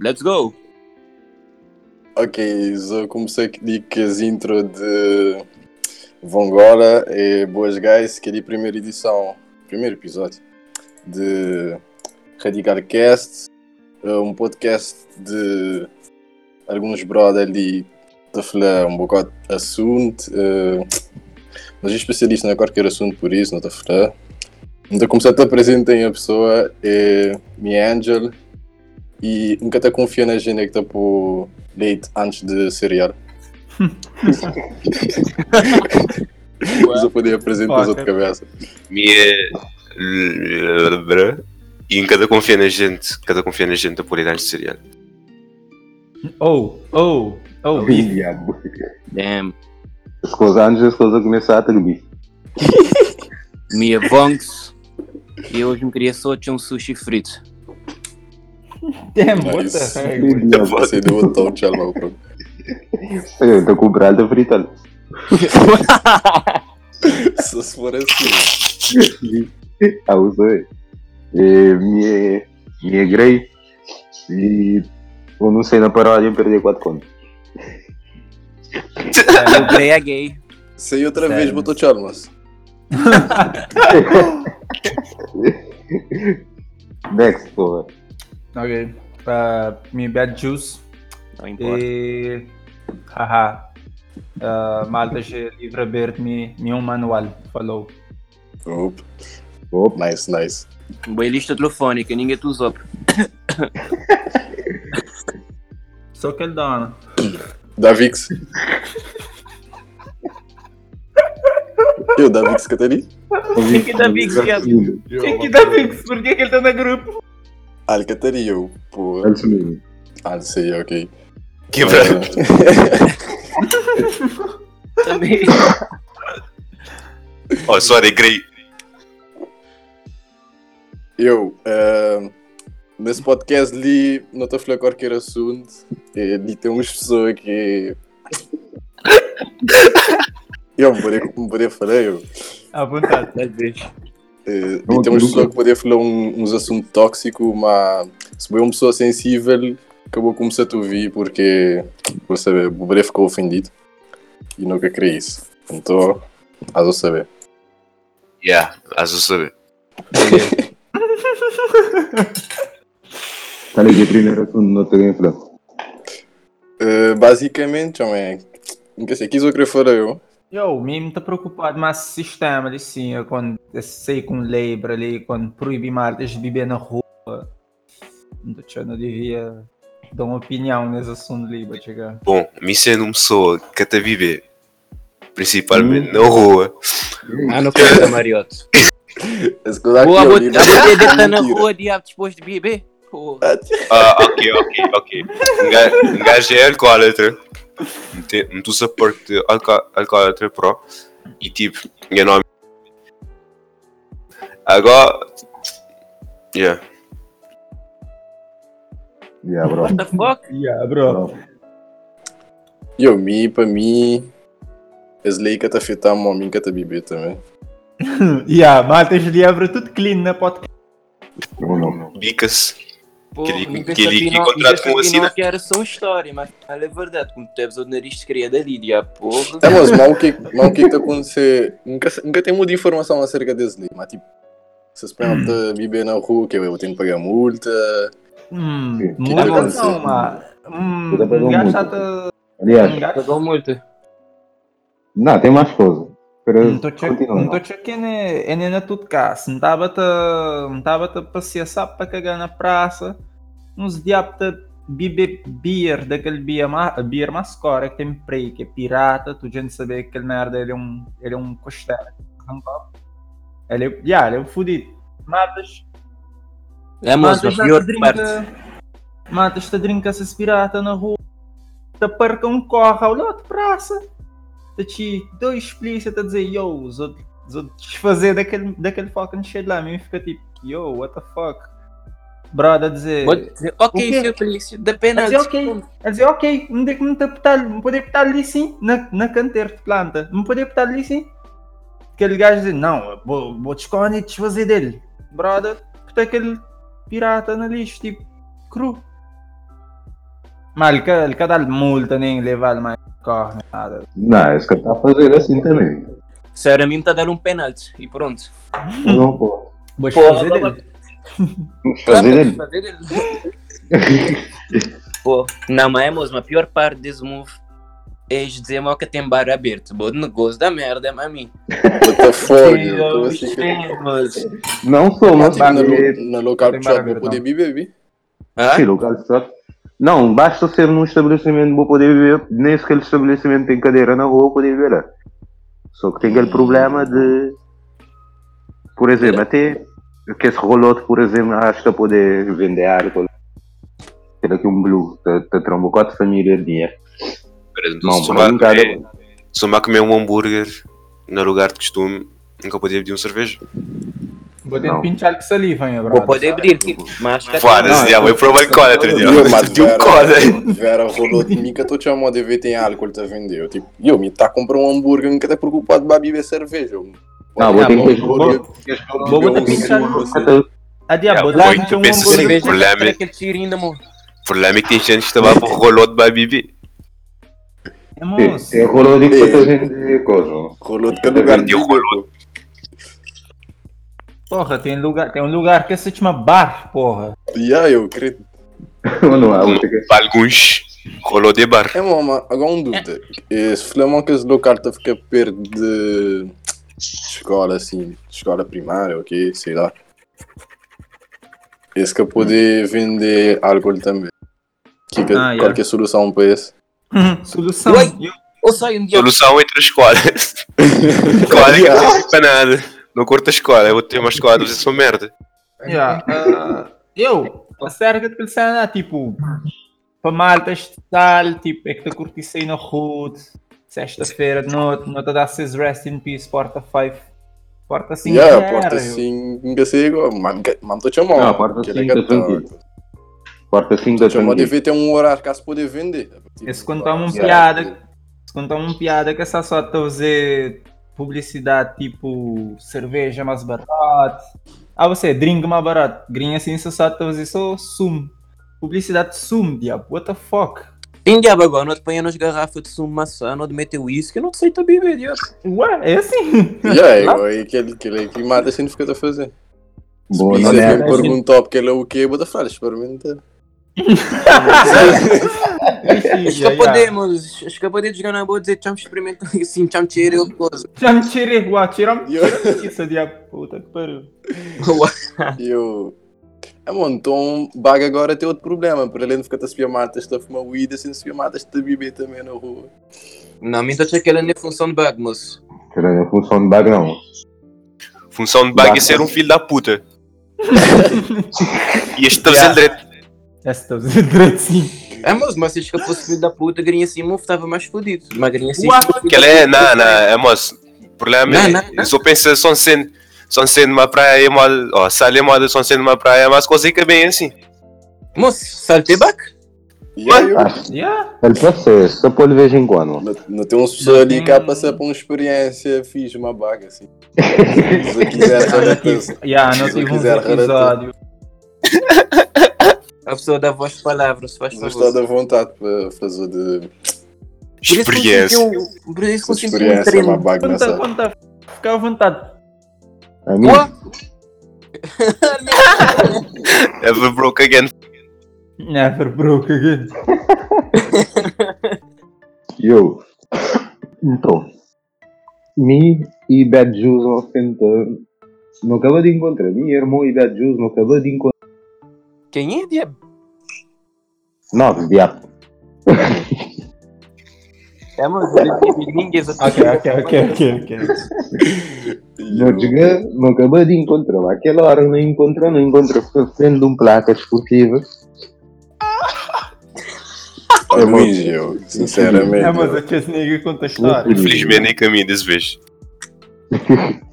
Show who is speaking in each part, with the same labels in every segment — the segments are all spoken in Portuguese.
Speaker 1: Let's go!
Speaker 2: Ok, eu comecei aqui com as intro de Vongola e Boas Guys, que é a primeira edição, primeiro episódio de Radical Cast, um podcast de alguns brothers ali a falar um bocado de assunto, uh, mas é especialista em qualquer assunto por isso, não está a falar. Então começar a te apresentar a pessoa é minha Angel e nunca te confia na gente que está por leite antes de cereal. Mas eu podia apresentar as outras cabeças.
Speaker 3: Minha. E em cada confia na gente, cada confia na gente a pôr idades de cereal.
Speaker 4: Oh, oh, Oh,
Speaker 5: beef. Diabo.
Speaker 1: Damn.
Speaker 5: As coisas antes as coisas começaram a ter bife.
Speaker 1: Minha bongs. E hoje me queria só ter um sushi frito.
Speaker 4: Damn, what the heck?
Speaker 2: Eu passei de botão, tom de alma, bro.
Speaker 5: Eu tô com o brado
Speaker 2: fritando. Só se for assim.
Speaker 5: Ah, usou Me, me grei. E eu não sei na parada, eu perdi 4 contas.
Speaker 1: O Grey é gay.
Speaker 2: Sei outra
Speaker 4: Sério?
Speaker 2: vez, botou Chalmers.
Speaker 5: Next, porra.
Speaker 4: Ok. Uh, me bad juice.
Speaker 1: Não importa.
Speaker 4: E. Haha. Uh, malta je livre aberto me, me um manual. Falou.
Speaker 2: Opa,
Speaker 5: Opa,
Speaker 2: nice, nice.
Speaker 1: Boa lista telefónica, ninguém te usou.
Speaker 4: Só que ele dá,
Speaker 2: Davix. Eu, Davix Catari?
Speaker 1: Quem que dá Vix, viado?
Speaker 4: Quem que dá Vix? Por que, que ele tá no grupo?
Speaker 2: Ah, Catari, eu. Pô.
Speaker 5: É isso mesmo.
Speaker 2: Ah, sei, ok.
Speaker 3: Quebrado.
Speaker 1: Também.
Speaker 3: Oh, sorry, Grey.
Speaker 2: Eu, eh, nesse podcast li, não estou a falar qualquer assunto, e ali tem umas pessoas que. Eu me poderia falar, eu.
Speaker 4: À vontade.
Speaker 2: Eh, e tem umas pessoas que poderia falar um- uns assuntos tóxicos, mas se foi uma pessoa sensível, acabou começar a te ouvir porque, por saber, o poderia ficou ofendido e nunca queria isso. Então, hás de saber.
Speaker 3: Yeah, as eu saber.
Speaker 5: Tá ligado? Primeiro assunto, não tenho falar.
Speaker 2: Eh, basicamente, homem, não sei, quis eu querer falar eu.
Speaker 4: Eu, mesmo tá preocupado, mas o sistema ali sim, quando sei com lei para ali, quando proíbe marcas de beber na rua, então, eu não devia dar uma opinião nesse assunto ali, para chegar.
Speaker 3: Bom, me sendo uma pessoa que até vive, principalmente na rua,
Speaker 1: Ah, não conta, Marioto.
Speaker 2: Que
Speaker 1: Boa,
Speaker 2: li,
Speaker 1: a deitar na rua, diabo, depois de beber? Pô.
Speaker 3: Ah, ok, ok, ok. Um gajo- Um é alcoólatra. Metu-se a parte de alco- alcoólatra pro. E tipo, meu nome. Agora. Yeah.
Speaker 5: Yeah, bro.
Speaker 1: What the fuck?
Speaker 4: Yeah, bro.
Speaker 2: Eu, mi, para mim, as leis que te afetam, a mim que te beber também.
Speaker 4: Yeah, malta de livro tudo clean na podcast.
Speaker 5: Não, não.
Speaker 3: Bicas.
Speaker 1: Pô, que
Speaker 3: aquele que contrato com o
Speaker 1: Assina. que era só uma história, mas é verdade, como tu és o nariz criado ali, de a porra.
Speaker 2: É, mas mal que mal que está acontecendo. Nunca, nunca tem muita informação acerca desse livro, mas tipo, se se pergunta hum. viver na rua, que eu tenho que pagar multa.
Speaker 4: Hum,
Speaker 5: que,
Speaker 4: que
Speaker 2: multa
Speaker 4: não, mas. Hum, tá
Speaker 5: gasta-te.
Speaker 4: Tá-
Speaker 5: Aliás,
Speaker 1: pagou multa.
Speaker 5: Não, tem mais coisa.
Speaker 4: Mtocho Kene é, é na tudo cá. Se não estava a passear, sabe, para cagar na praça. Uns de beber beer, daquele beer, ma, beer mascora que tem prei, que é pirata. Tu já não sabe que aquele merda ele é um, ele é um costeiro. Ele é, yeah, ele é um fudido. Matas,
Speaker 1: É, mas
Speaker 4: matas
Speaker 1: pior
Speaker 4: drinka, matas te drinka essas pirata na rua. Te perca um corre ao lado de praça. Te te dois polícia a dizer, yo, os outros desfazer daquele, daquele fucking shit lá. Mesmo fica tipo, yo, what the fuck. Brother dizer.
Speaker 1: Pode dizer, ok,
Speaker 4: O quê?
Speaker 1: senhor polícia, da
Speaker 4: Ele
Speaker 1: pena.
Speaker 4: dizia ok. Ele dizia ok, não tem como te apertar, não pode apertar ali sim, na, na canteira de planta. Não pode apertar ali sim. Aquele gajo dizia, não, vou, vou descolar e desfazer dele. Brother, porque aquele pirata no lixo, tipo, cru. Mas ele quer, ele quer dar multa, nem levar mais carro, nem nada.
Speaker 5: Não, esse cara está a fazer assim também.
Speaker 1: Sério, a mim está a dar um penalti e pronto.
Speaker 5: Não pode.
Speaker 4: Vou
Speaker 1: Pô,
Speaker 4: desfazer dele.
Speaker 5: Fazer ele.
Speaker 1: Fazer ele. Pô, não, mas é mesmo, a pior parte desse move é dizer mal que tem bar aberto. Bom negócio da merda, é
Speaker 2: assim,
Speaker 1: gostei, mas-
Speaker 5: Não sou, mas
Speaker 2: na, na local
Speaker 4: Tem
Speaker 2: shop vou poder
Speaker 4: não.
Speaker 2: beber, vi?
Speaker 5: Local de shop. Não, basta ser num estabelecimento vou poder viver. Nem se aquele estabelecimento tem cadeira na rua, vou poder lá. Só que tem aquele problema de. Por exemplo, até que esse rolote, por exemplo, acho que poder vender álcool. Ter aqui um blue, te trombo quatro famílias de dinheiro.
Speaker 3: Exemplo,
Speaker 5: Não,
Speaker 3: se
Speaker 5: cara-
Speaker 3: comer- se eu comer um hambúrguer no lugar de costume, nunca podia pedir uma cerveja.
Speaker 4: Vou ter
Speaker 5: Não.
Speaker 4: de pinchar com saliva, hein,
Speaker 1: Vou
Speaker 4: brother.
Speaker 1: poder abrir, mas acho que
Speaker 3: Foda-se,
Speaker 1: não,
Speaker 3: já vou provar dia.
Speaker 2: Eu, mas
Speaker 3: De um
Speaker 2: Vera,
Speaker 3: cola.
Speaker 2: Vera rolou de mim que eu te chamando de ver tem álcool a vender. Eu, tipo, eu me tá a comprar um hambúrguer, nunca tá preocupado para beber cerveja.
Speaker 5: Não, vou ter que
Speaker 2: beber
Speaker 4: botar
Speaker 2: um
Speaker 4: pinchar
Speaker 2: sumo,
Speaker 4: no-
Speaker 2: assim.
Speaker 4: A diabo, dá
Speaker 3: muito,
Speaker 1: cerveja
Speaker 3: problema
Speaker 1: tem
Speaker 3: é- é que tem gente que estava por beber.
Speaker 4: É moço.
Speaker 5: É rolou de que vender coisa.
Speaker 2: Rolou de cada lugar.
Speaker 3: Rolou.
Speaker 4: Porra, tem, lugar, tem um lugar que se chama bar, porra.
Speaker 2: Yeah, eu creio.
Speaker 5: Não há que.
Speaker 3: Alguns, rolou de bar.
Speaker 2: É, mama, agora um dúvida. Esse Flamão que esse local a ficar perto de escola, assim, escola primária, ok, sei lá. Esse que poder vender álcool também. Que, que,
Speaker 4: Ah, yeah.
Speaker 2: Qual que é a solução para esse?
Speaker 4: Solução.
Speaker 1: Ué.
Speaker 4: Eu-
Speaker 1: Ou sai um dia.
Speaker 3: Solução entre escolas. escola que não serve para nada. Não curto a escola, eu vou ter uma escola, vocês são merda.
Speaker 4: Yeah, ah, eu, a sério que cena, tipo, para malta estar, tipo, é que te curtisse aí na road, sexta-feira de noite, não te dá seis rest in peace, porta 5, porta 5
Speaker 2: yeah, porta assim, nunca sei igual. Mas mas estou chamando.
Speaker 5: Não, porta
Speaker 2: que é
Speaker 5: cinco,
Speaker 2: que tá-
Speaker 5: tranquilo. Porta 5 da tranquilo.
Speaker 2: deve ter um horário que se poder vender.
Speaker 4: Esse quando tá uma piada, quando tá uma piada que essa só te fazer publicidade, tipo, cerveja mais barata, ah, você, drink mais barato, grinha assim, só te fazer só sumo, publicidade de sumo, diabo, what the fuck?
Speaker 1: Tem diabo agora, não te põe nas garrafas de sumo maçã, não te mete uísque, não aceita beber, diabo.
Speaker 4: Ué, é assim?
Speaker 2: Yeah, é igual aí aquele, aquele que mata assim fica a fazer. Se
Speaker 5: Boa, não é?
Speaker 2: me perguntar porque ele é o quê, bota fora, experimenta.
Speaker 1: Acho que podemos, acho que podemos jogar na boa e dizer tchau, experimenta assim, tchau, cheiro outra coisa.
Speaker 4: Já ué, tira-me
Speaker 2: Yeah.
Speaker 4: tira isso, diabo, puta que pariu.
Speaker 2: Eu. É, mano, então baga agora tem outro problema. Para além de ficar a subir matas, está a fumar weed, assim, subir matas, está a beber também na rua.
Speaker 1: Não, me estou aquela nem função de bag, moço.
Speaker 5: Querendo a função de bag, não.
Speaker 3: Função de bag é ser um filho da puta. e este
Speaker 4: Yeah.
Speaker 3: direito.
Speaker 4: Essa está a dizer direito sim.
Speaker 1: É, moço, mas se acho que eu fosse filho da puta, grinha assim, eu estava mais fodido. Mas grinha assim.
Speaker 3: Que ela é, não, não, é moço. O problema
Speaker 1: Não,
Speaker 3: é,
Speaker 1: não, não.
Speaker 3: eu só penso, só sendo, só sendo uma praia, moda, ó, sale moda, só sendo uma praia, mas consigo bem assim.
Speaker 1: Moço, saltei back?
Speaker 2: E aí, eu.
Speaker 5: Ah,
Speaker 4: Yeah.
Speaker 5: ele pode ser, só por de vez em quando.
Speaker 2: Não, não tem uns pessoas ali que
Speaker 4: tem-
Speaker 2: a passar por uma experiência fixe, uma baga assim. Se eu quiser,
Speaker 4: Ah, yeah, não
Speaker 2: eu
Speaker 4: tive
Speaker 2: quiser relatar.
Speaker 4: episódios.
Speaker 1: A pessoa dá voz de palavras, se faz
Speaker 2: Mas
Speaker 1: favor.
Speaker 2: estou à vontade para fazer de
Speaker 1: Por isso
Speaker 3: Experiência.
Speaker 1: um- Por isso um
Speaker 2: experiência,
Speaker 1: treino.
Speaker 2: uma baga
Speaker 4: Conta,
Speaker 2: nessa.
Speaker 4: conta, fica à vontade.
Speaker 5: A mim,
Speaker 1: Ué?
Speaker 3: Ever broke again.
Speaker 4: Never broke again.
Speaker 5: eu. Então, me e Bad Juice não tentando. Não acabou de encontrar. Mi irmão e Bad Juice não acabou de encontrar.
Speaker 1: Quem é, diabo?
Speaker 5: Não, diabo.
Speaker 1: É, mas eu digo ninguém.
Speaker 4: Ok, ok, ok, ok, ok.
Speaker 5: Não chega, não acabou de encontrar. Aquela hora não encontrou, não encontrou. Ficou frente de um placa esportiva.
Speaker 2: É eu, sinceramente.
Speaker 4: É, mas
Speaker 2: eu-
Speaker 4: a Chess Nigga conta a história.
Speaker 3: Infelizmente nem caminho desse vez.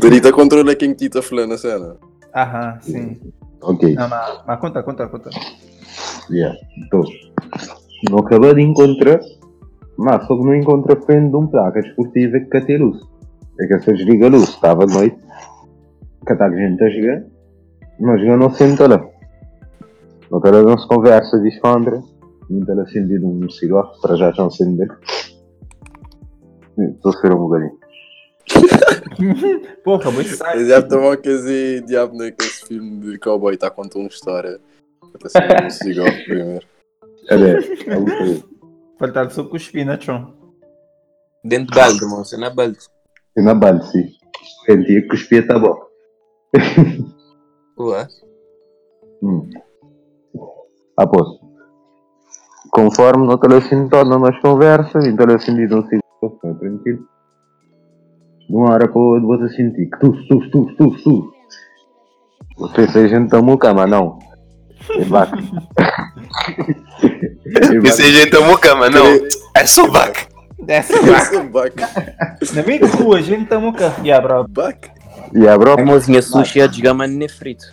Speaker 2: Darita controla quem que está falando a cena.
Speaker 4: Aham, sim.
Speaker 5: Ok,
Speaker 4: Não, mas, mas conta, conta, conta.
Speaker 5: yeah. Então, não acabei de encontrar, mas só que não encontra a frente de um placa desportiva que tem luz. É que se desliga a luz, estava de noite, que está a gente a jogar, mas eu não senta lá. Não está não se conversa, diz a André, não está acendido um cigarro, para já já acender. Estou a ser um bocadinho.
Speaker 4: Porra, sair.
Speaker 2: Eu já estou a dizer diabo naquele filme de cowboy, está a contar uma história. Está a ser um cigarro primeiro.
Speaker 5: Era, é bocadinho.
Speaker 4: Faltar só cuspir na chão.
Speaker 1: Dentro de balde, irmão. Você é balde.
Speaker 5: E na banda, sim. Sentia que cuspia tá bom.
Speaker 1: Ué?
Speaker 5: Hum. Após. Conforme no telefone torna nós conversa, e telefone diz um cigarro, tá tranquilo. De uma hora para outra você sentir que tu, tu, tu, tu, tu. Você se a gente tomou cama, não. É vaca. É
Speaker 3: Esse gente tomou cama, não. É só.
Speaker 4: Dessa
Speaker 2: Essa vaca.
Speaker 4: Na minha rua, a gente está um café, bro.
Speaker 2: Vaca.
Speaker 5: E a bro,
Speaker 1: A mozinha sushi é de gama nem frito.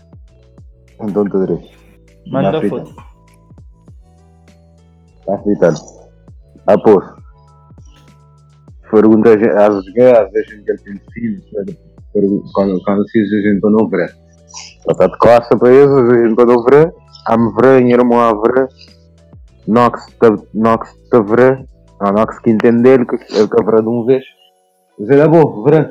Speaker 5: então tu direito.
Speaker 4: Manda foto.
Speaker 5: Está fritando. Após. Pergunta às às vezes que ele tem filhos, quando, quando se diz a gente não vê. Ela está de costa para eles, a gente não vê. Há me vê, em irmão a vê. Nox Nox te vê. Há Nox que entender que ele que vê de um vez. É bom, vê.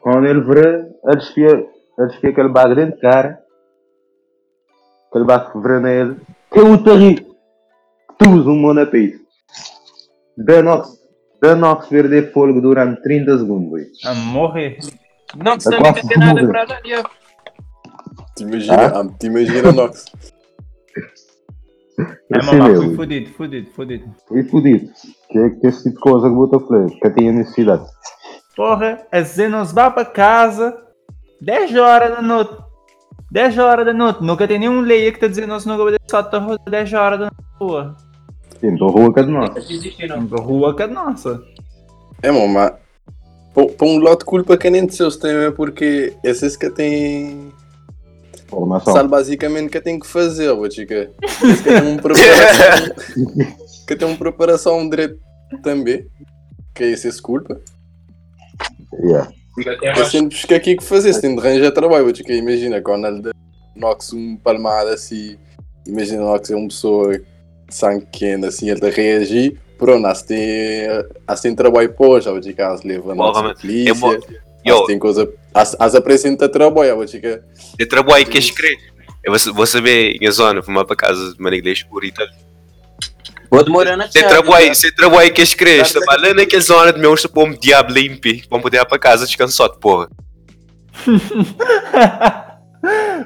Speaker 5: Quando ele vê, ele espia, ele espia aquele bagulho dentro de cara. Aquele bagulho que vê nele. Eu o tarri. Tu um monapeito. Danox. Danox perder fôlego durante 30 segundos.
Speaker 4: A morrer.
Speaker 1: Não,
Speaker 5: É
Speaker 1: não tem nada para dar.
Speaker 2: Te imagina, ah, te imagina Nox.
Speaker 4: É,
Speaker 5: mesmo.
Speaker 4: fui fudido, fudido, fudido.
Speaker 5: E fudido. Que é que esse tipo de coisa que bota flecha, que tinha necessidade.
Speaker 4: Porra, a dizer, nós vá para casa 10 horas da noite. 10 horas da noite. Nunca tem nenhum lei que está dizendo nós não vamos só estar 10 horas da rua.
Speaker 5: Então, rua que é de nós.
Speaker 1: Existe não.
Speaker 4: A rua que é nossa.
Speaker 2: É, mano, mas. Para um lado de culpa que nem de seus tem é porque esses que têm.
Speaker 5: Formação.
Speaker 2: Sabe basicamente que tem que fazer, chica. Esse que tem uma preparação. que tem uma preparação direito também. Que é esse esse culpa.
Speaker 5: Yeah.
Speaker 2: É sempre que aqui que fazer, se tem de arranjar trabalho, ô chica. Imagina, quando ele Nox um palmada assim. Imagina Nox é uma pessoa de sangue quente assim, ele a reagir. Pronto, assim tem, assim tem trabalho para hoje, ô chica. As leva
Speaker 3: Porra,
Speaker 2: a polícia.
Speaker 3: Eu vou-
Speaker 2: As
Speaker 3: Yo,
Speaker 2: tem coisa. As, as apresenta trabalho, ô chica.
Speaker 3: eu trabalho que escrever. Eu vou, vou saber em a zona, fumar para casa de uma igreja escurita.
Speaker 1: Vou demorar na
Speaker 3: Você
Speaker 1: chave,
Speaker 3: trabalha,
Speaker 1: já.
Speaker 3: você trabalha que escrever. Trabalhando naquela zona de meu, para um diabo limpo. Para poder ir para casa descansado, porra.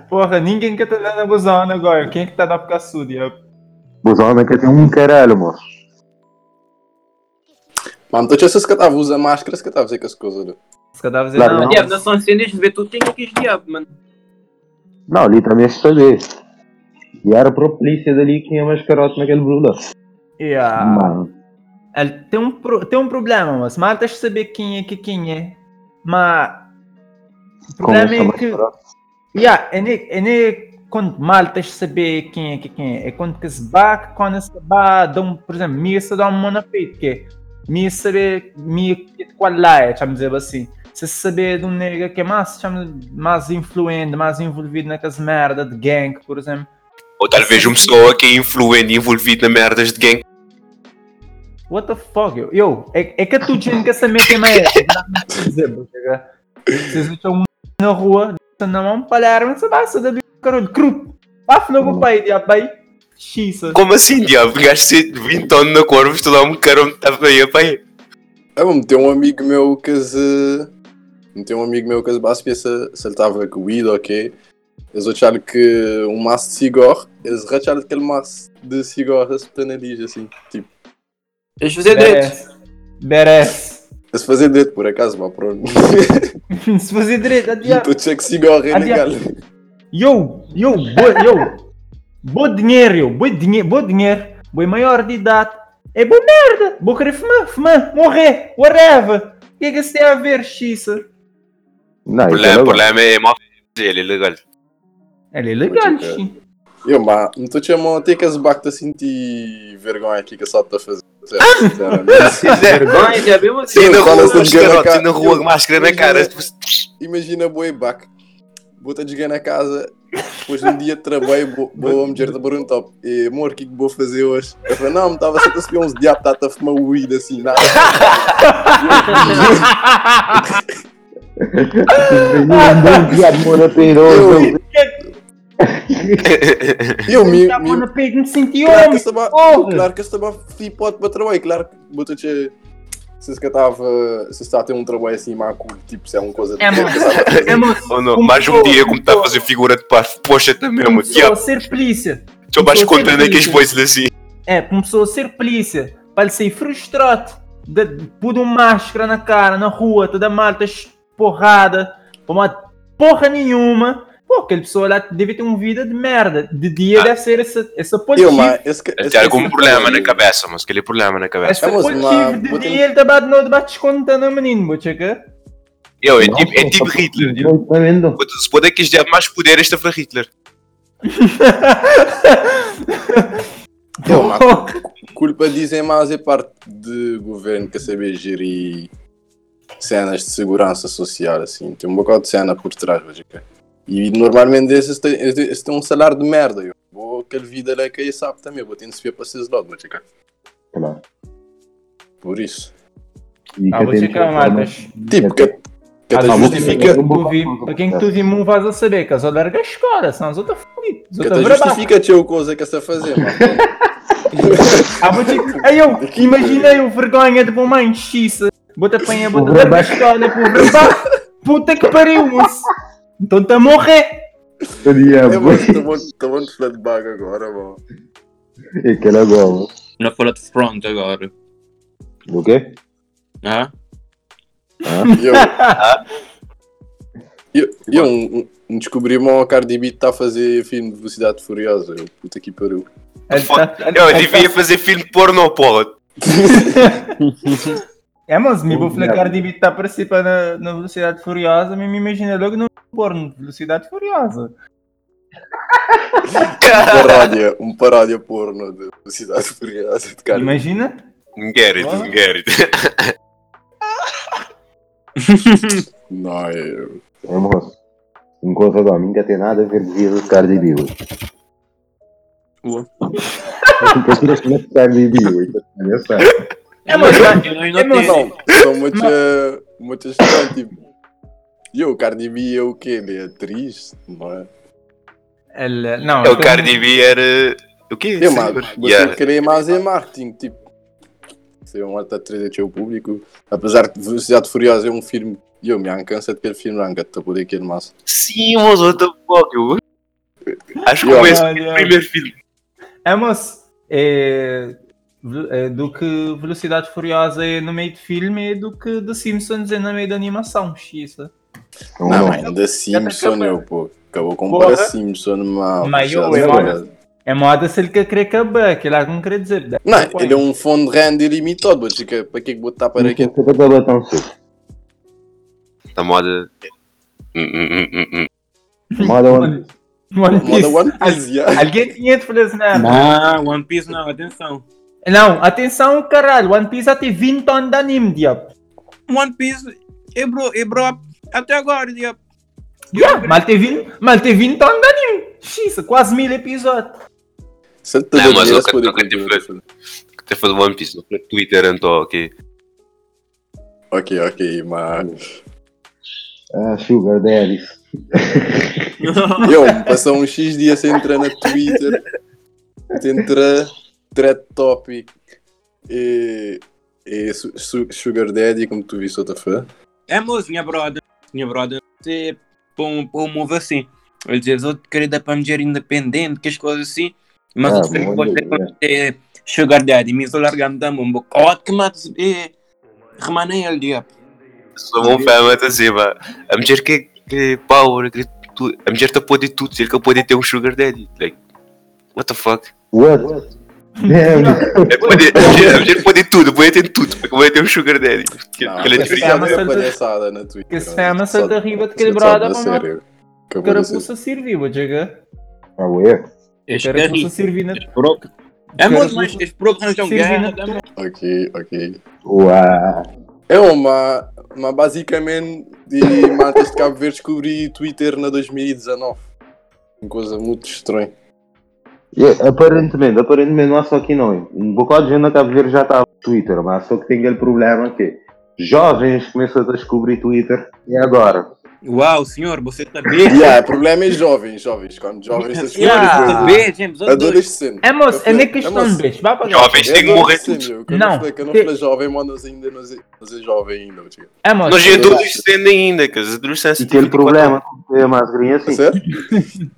Speaker 4: Porra, ninguém que tá a busão agora. Quem é que tá na caçuda?
Speaker 5: Homens que tem um caralho, moço.
Speaker 2: Mano, tu achas que eu estava a usar máscara, se que eu
Speaker 4: cadáveres
Speaker 5: Claro,
Speaker 4: não.
Speaker 5: não.
Speaker 1: Diabo, não são incêndios de ver tudo, tem aqui os diabos, mano.
Speaker 5: Não, ali também se saber. E era para a polícia dali que tinha mascarote naquele brulho.
Speaker 4: Yeah.
Speaker 5: Mano.
Speaker 4: Ele tem um, pro- tem um problema, mas mal tens de saber quem é que quem é. Mas o problema é que. Yeah, é nem, é nem quando mal tens de saber quem é que quem é. É quando que se bate, quando se bate, dá um, por exemplo, me se dá um mão na peito, que é me saber me qual lá é, vamos dizer assim. Se saber de um nega que é mais, chama, mais influente, mais envolvido naquelas merda de gang, por exemplo.
Speaker 3: Ou talvez uma pessoa que é influente e envolvida na merdas de gang.
Speaker 4: What the fuck, yo? Yo, é, é que tu tinha que saber quem é. Chega. Vocês estão um na rua, mão, palharam, você vai, você deve, caralho, cru. Vai, filho do pai, diabo, pai. Xisa.
Speaker 3: Como assim, diabo? Gaste 20 anos na corva, estudar um carão para aí.
Speaker 2: É, mano, tem um amigo meu que se. Tem um amigo meu que se base se, se ele estava com weed ou quê. Eles acharam que um maço de cigarro, eles racharam aquele maço de cigarro a se na nariz, assim. Tipo,
Speaker 1: Eles fazer direito.
Speaker 2: A se fazer direito por acaso, mas pronto.
Speaker 4: Se fazer direito, adiante.
Speaker 2: tu que cigarro é legal.
Speaker 4: Yo, yo, bo, yo. Bo dinheiro, yo. Bo dinheiro, bo dinheiro. Bo maior de idade. É boa merda. Bo querer fumar, fumar, morrer, whatever. O que é que isso tem a ver, xisa?
Speaker 5: É
Speaker 3: problema, o
Speaker 5: legal.
Speaker 3: problema é mó ele é legal.
Speaker 4: Ele é legal,
Speaker 2: Muito
Speaker 4: sim.
Speaker 2: Eu, mas não estou chamando até que as bactas sentir vergonha aqui que a só está a fazer. Sério, sinceramente.
Speaker 1: Vergonha, já viu assim?
Speaker 3: Sim, na
Speaker 2: Fala
Speaker 3: rua, máscara, rua, máscara na cara. tipo,
Speaker 2: Imagina boi bac. Bota de jogar na casa, depois de um dia de trabalho, vou- a mulher da Bruno Top. E amor, o que é que vou fazer hoje? Eu falei, não, estava sempre a subir uns diabos, está a fumar weed assim, nada.
Speaker 5: Um diabo mora peiroso.
Speaker 2: Eu me.
Speaker 4: Bom,
Speaker 2: me
Speaker 4: na pega, me senti
Speaker 2: claro que
Speaker 4: homem.
Speaker 2: Claro que estava flipote para trabalho, claro que bota te se se estava. Se está a ter um trabalho assim, maco, tipo, se é uma coisa de
Speaker 4: É, mano. É, moço.
Speaker 3: Oh não, mais um dia como está a fazer figura de parvo. Poxa, também, mano.
Speaker 4: Começou a ser polícia. a ser
Speaker 3: contando aqueles
Speaker 4: polícia.
Speaker 3: voices assim.
Speaker 4: É, começou a ser polícia. Para ele sair frustrado. De, de, pôr uma máscara na cara, na rua, toda malta porrada. Para uma porra nenhuma. Pô, aquela pessoa lá deve ter uma vida de merda. De dia
Speaker 3: Ah.
Speaker 4: deve ser essa, essa
Speaker 2: esse, esse-
Speaker 3: tem algum problema na cabeça, mas aquele problema na cabeça.
Speaker 4: Essa
Speaker 2: É, mas
Speaker 4: de dia ele tá batendo no debate contando menino, vou checar.
Speaker 3: Eu, é tipo, é tipo Hitler.
Speaker 5: Tá vendo?
Speaker 3: Se pode é que este mais poder, este foi Hitler.
Speaker 2: Mas culpa dizem mais é parte de governo que saber gerir cenas de segurança social, assim. Tem um bocado de cena por trás, cá. E normalmente esses têm, esses têm um salário de merda. Eu vou aquele vida lá que aí sabe também, vou ter de se ver para esses lados, veja cá.
Speaker 5: Claro.
Speaker 2: Por isso.
Speaker 5: E
Speaker 4: Ah, vou checar, Marcos.
Speaker 2: Tipo, que, que
Speaker 4: Ah,
Speaker 2: justifica,
Speaker 4: Para quem que tu vi um vais a saber que as larga a escola, senão as outras fodidas. As
Speaker 2: que
Speaker 4: brabas.
Speaker 2: justifica teu coisa que está a fazer, mano.
Speaker 4: Ah, vou te... Aí eu imaginei o vergonha de uma mãe xiça. Bota apanha, bota
Speaker 5: O
Speaker 4: da pro verbal. Puta que pariu, moço. Então tá a morrer.
Speaker 5: O
Speaker 2: estou muito flat bag agora, mano.
Speaker 5: E aquela gola.
Speaker 1: Na fora de front agora.
Speaker 5: Do quê?
Speaker 1: Ah?
Speaker 2: Eu, eu, eu um, descobri uma Cardi B está a fazer filme de Velocidade Furiosa. Eu, puta que pariu.
Speaker 4: Tá-
Speaker 3: Eu devia fazer filme pornô, porra.
Speaker 4: É, mas me vou
Speaker 5: O.
Speaker 4: Cardi B está a participar na, na Velocidade Furiosa, mas me imagina logo no porno Velocidade Furiosa.
Speaker 2: Um paródia, um paródia porno de Velocidade Furiosa de Cardi B.
Speaker 4: Imagina?
Speaker 3: Get it, get it.
Speaker 2: Não, eu...
Speaker 5: É moço. Enquanto a não tem nada a ver com de Cardi B. neste momento de Cardi B. hoje, já sabe.
Speaker 4: É, mas
Speaker 1: Eu não
Speaker 4: é, mas-
Speaker 2: Não, são muitas... Muitas questões, tipo... E o Cardi B é o quê? Ele é atriz? Não é?
Speaker 4: ele- não,
Speaker 3: É o Cardi B era. O quê?
Speaker 2: Eu, mas você
Speaker 3: Yeah.
Speaker 2: querer mais é marketing, tipo... Ser um alta atriz é o público. Apesar de Velocidade Furiosa é um filme... E eu me cansa de aquele filme, não, gato, por aquele massa.
Speaker 3: Sim, mas fuck, eu. Acho que foi esse primeiro filme.
Speaker 4: É, mas é, é do que Velocidade Furiosa é no meio de filme é do que The Simpsons é no meio de animação, xisa.
Speaker 5: Não,
Speaker 2: Não,
Speaker 5: não.
Speaker 2: ainda Simpson,
Speaker 4: acabou.
Speaker 2: eu, pô. Acabou com
Speaker 4: Porra.
Speaker 2: para Simpson, mal.
Speaker 4: Mas eu- eu-. É moda se ele quer querer acabar, que lá não quer dizer.
Speaker 2: Não, ele é um fundo de renda ilimitado, mas fica- para que que estar para
Speaker 5: Não
Speaker 2: aqui?
Speaker 5: se acaba tão cedo.
Speaker 3: Da moda.
Speaker 5: Moda?
Speaker 4: One
Speaker 2: Moda
Speaker 4: Piece.
Speaker 2: One Piece.
Speaker 4: Alguém tinha de fazer nada.
Speaker 1: Não, One Piece não, atenção.
Speaker 4: Não, atenção, caralho. One Piece já tem 20 anos de anime, diabo.
Speaker 1: One Piece é bro, é bro até agora, diabo.
Speaker 4: Yeah, mal tem 20, mal tem 20 anos de anime. Xisa, quase mil episódios.
Speaker 2: Se te
Speaker 3: Não, mas eu
Speaker 2: continuar
Speaker 3: tive-
Speaker 2: a fazer.
Speaker 3: Até fazer One Piece, não foi Twitter, então, ok.
Speaker 2: Ok, ok, mas.
Speaker 5: Ah, Sugar Daddy.
Speaker 2: Eu, passou uns X dias sem entrar na Twitter, sem thread topic e. e su- su- Sugar Daddy, como tu viste outra fã.
Speaker 1: É, moço, minha brother. Minha brother, você põe um move assim. Ele diz, eu queria dar para mulher independente, que as coisas assim. Mas
Speaker 5: Ah,
Speaker 1: eu que
Speaker 5: bom,
Speaker 1: você
Speaker 5: é.
Speaker 1: ter sugar daddy, me estou largando da mão. Mata e remana ele, diabo.
Speaker 3: Sou um fã, mas assim. A mulher que que power, que. A mulher tá pode tudo, ele que pode ter um sugar daddy. Like, what the fuck?
Speaker 5: What?
Speaker 3: É, pode, a, mulher, a mulher pode tudo, pode ter tudo, porque pode ter um sugar daddy. Que,
Speaker 2: Não,
Speaker 3: que ele é diferente.
Speaker 2: já é palhaçada na Twitter.
Speaker 4: que se chama
Speaker 2: Só-
Speaker 4: Santa Riba de
Speaker 2: só-
Speaker 4: aquele
Speaker 2: só
Speaker 4: brother,
Speaker 2: da
Speaker 4: mano.
Speaker 2: sério. Acabou de ser.
Speaker 4: Carapuça serviu, vou dizer.
Speaker 5: Ah, ué?
Speaker 1: Este
Speaker 4: Carapuça serviu na.
Speaker 1: É, mas
Speaker 4: Carapuça
Speaker 1: este broco não estão
Speaker 4: serviu
Speaker 1: guerra.
Speaker 2: Ok, ok.
Speaker 5: Uau.
Speaker 2: É uma, uma basicamente de matas de Cabo Verde descobri Twitter na 2019. Uma coisa muito estranha.
Speaker 5: Yeah, aparentemente, aparentemente não há só aqui não. Um bocado de gente na Cabo Verde já estava no Twitter, mas só que tem aquele problema que jovens começam a descobrir Twitter e agora?
Speaker 1: Uau, senhor, você tá bem?
Speaker 2: Yeah, o problema é jovens, jovens. Quando jovens estão
Speaker 4: Yeah.
Speaker 1: tá.
Speaker 2: Adolescente.
Speaker 4: É moço, é nem
Speaker 2: É
Speaker 4: questão de beijo.
Speaker 3: Jovens têm que morrer tudo.
Speaker 2: meu. Quando
Speaker 4: Não,
Speaker 2: eu falei não jovem, mano, nós ainda não é é jovem ainda.
Speaker 4: É moço.
Speaker 3: Nós é adolescente ainda, que os adolescentes
Speaker 5: E aquele problema ter mais grinha
Speaker 2: É
Speaker 5: assim,
Speaker 2: sério?
Speaker 5: 24 anos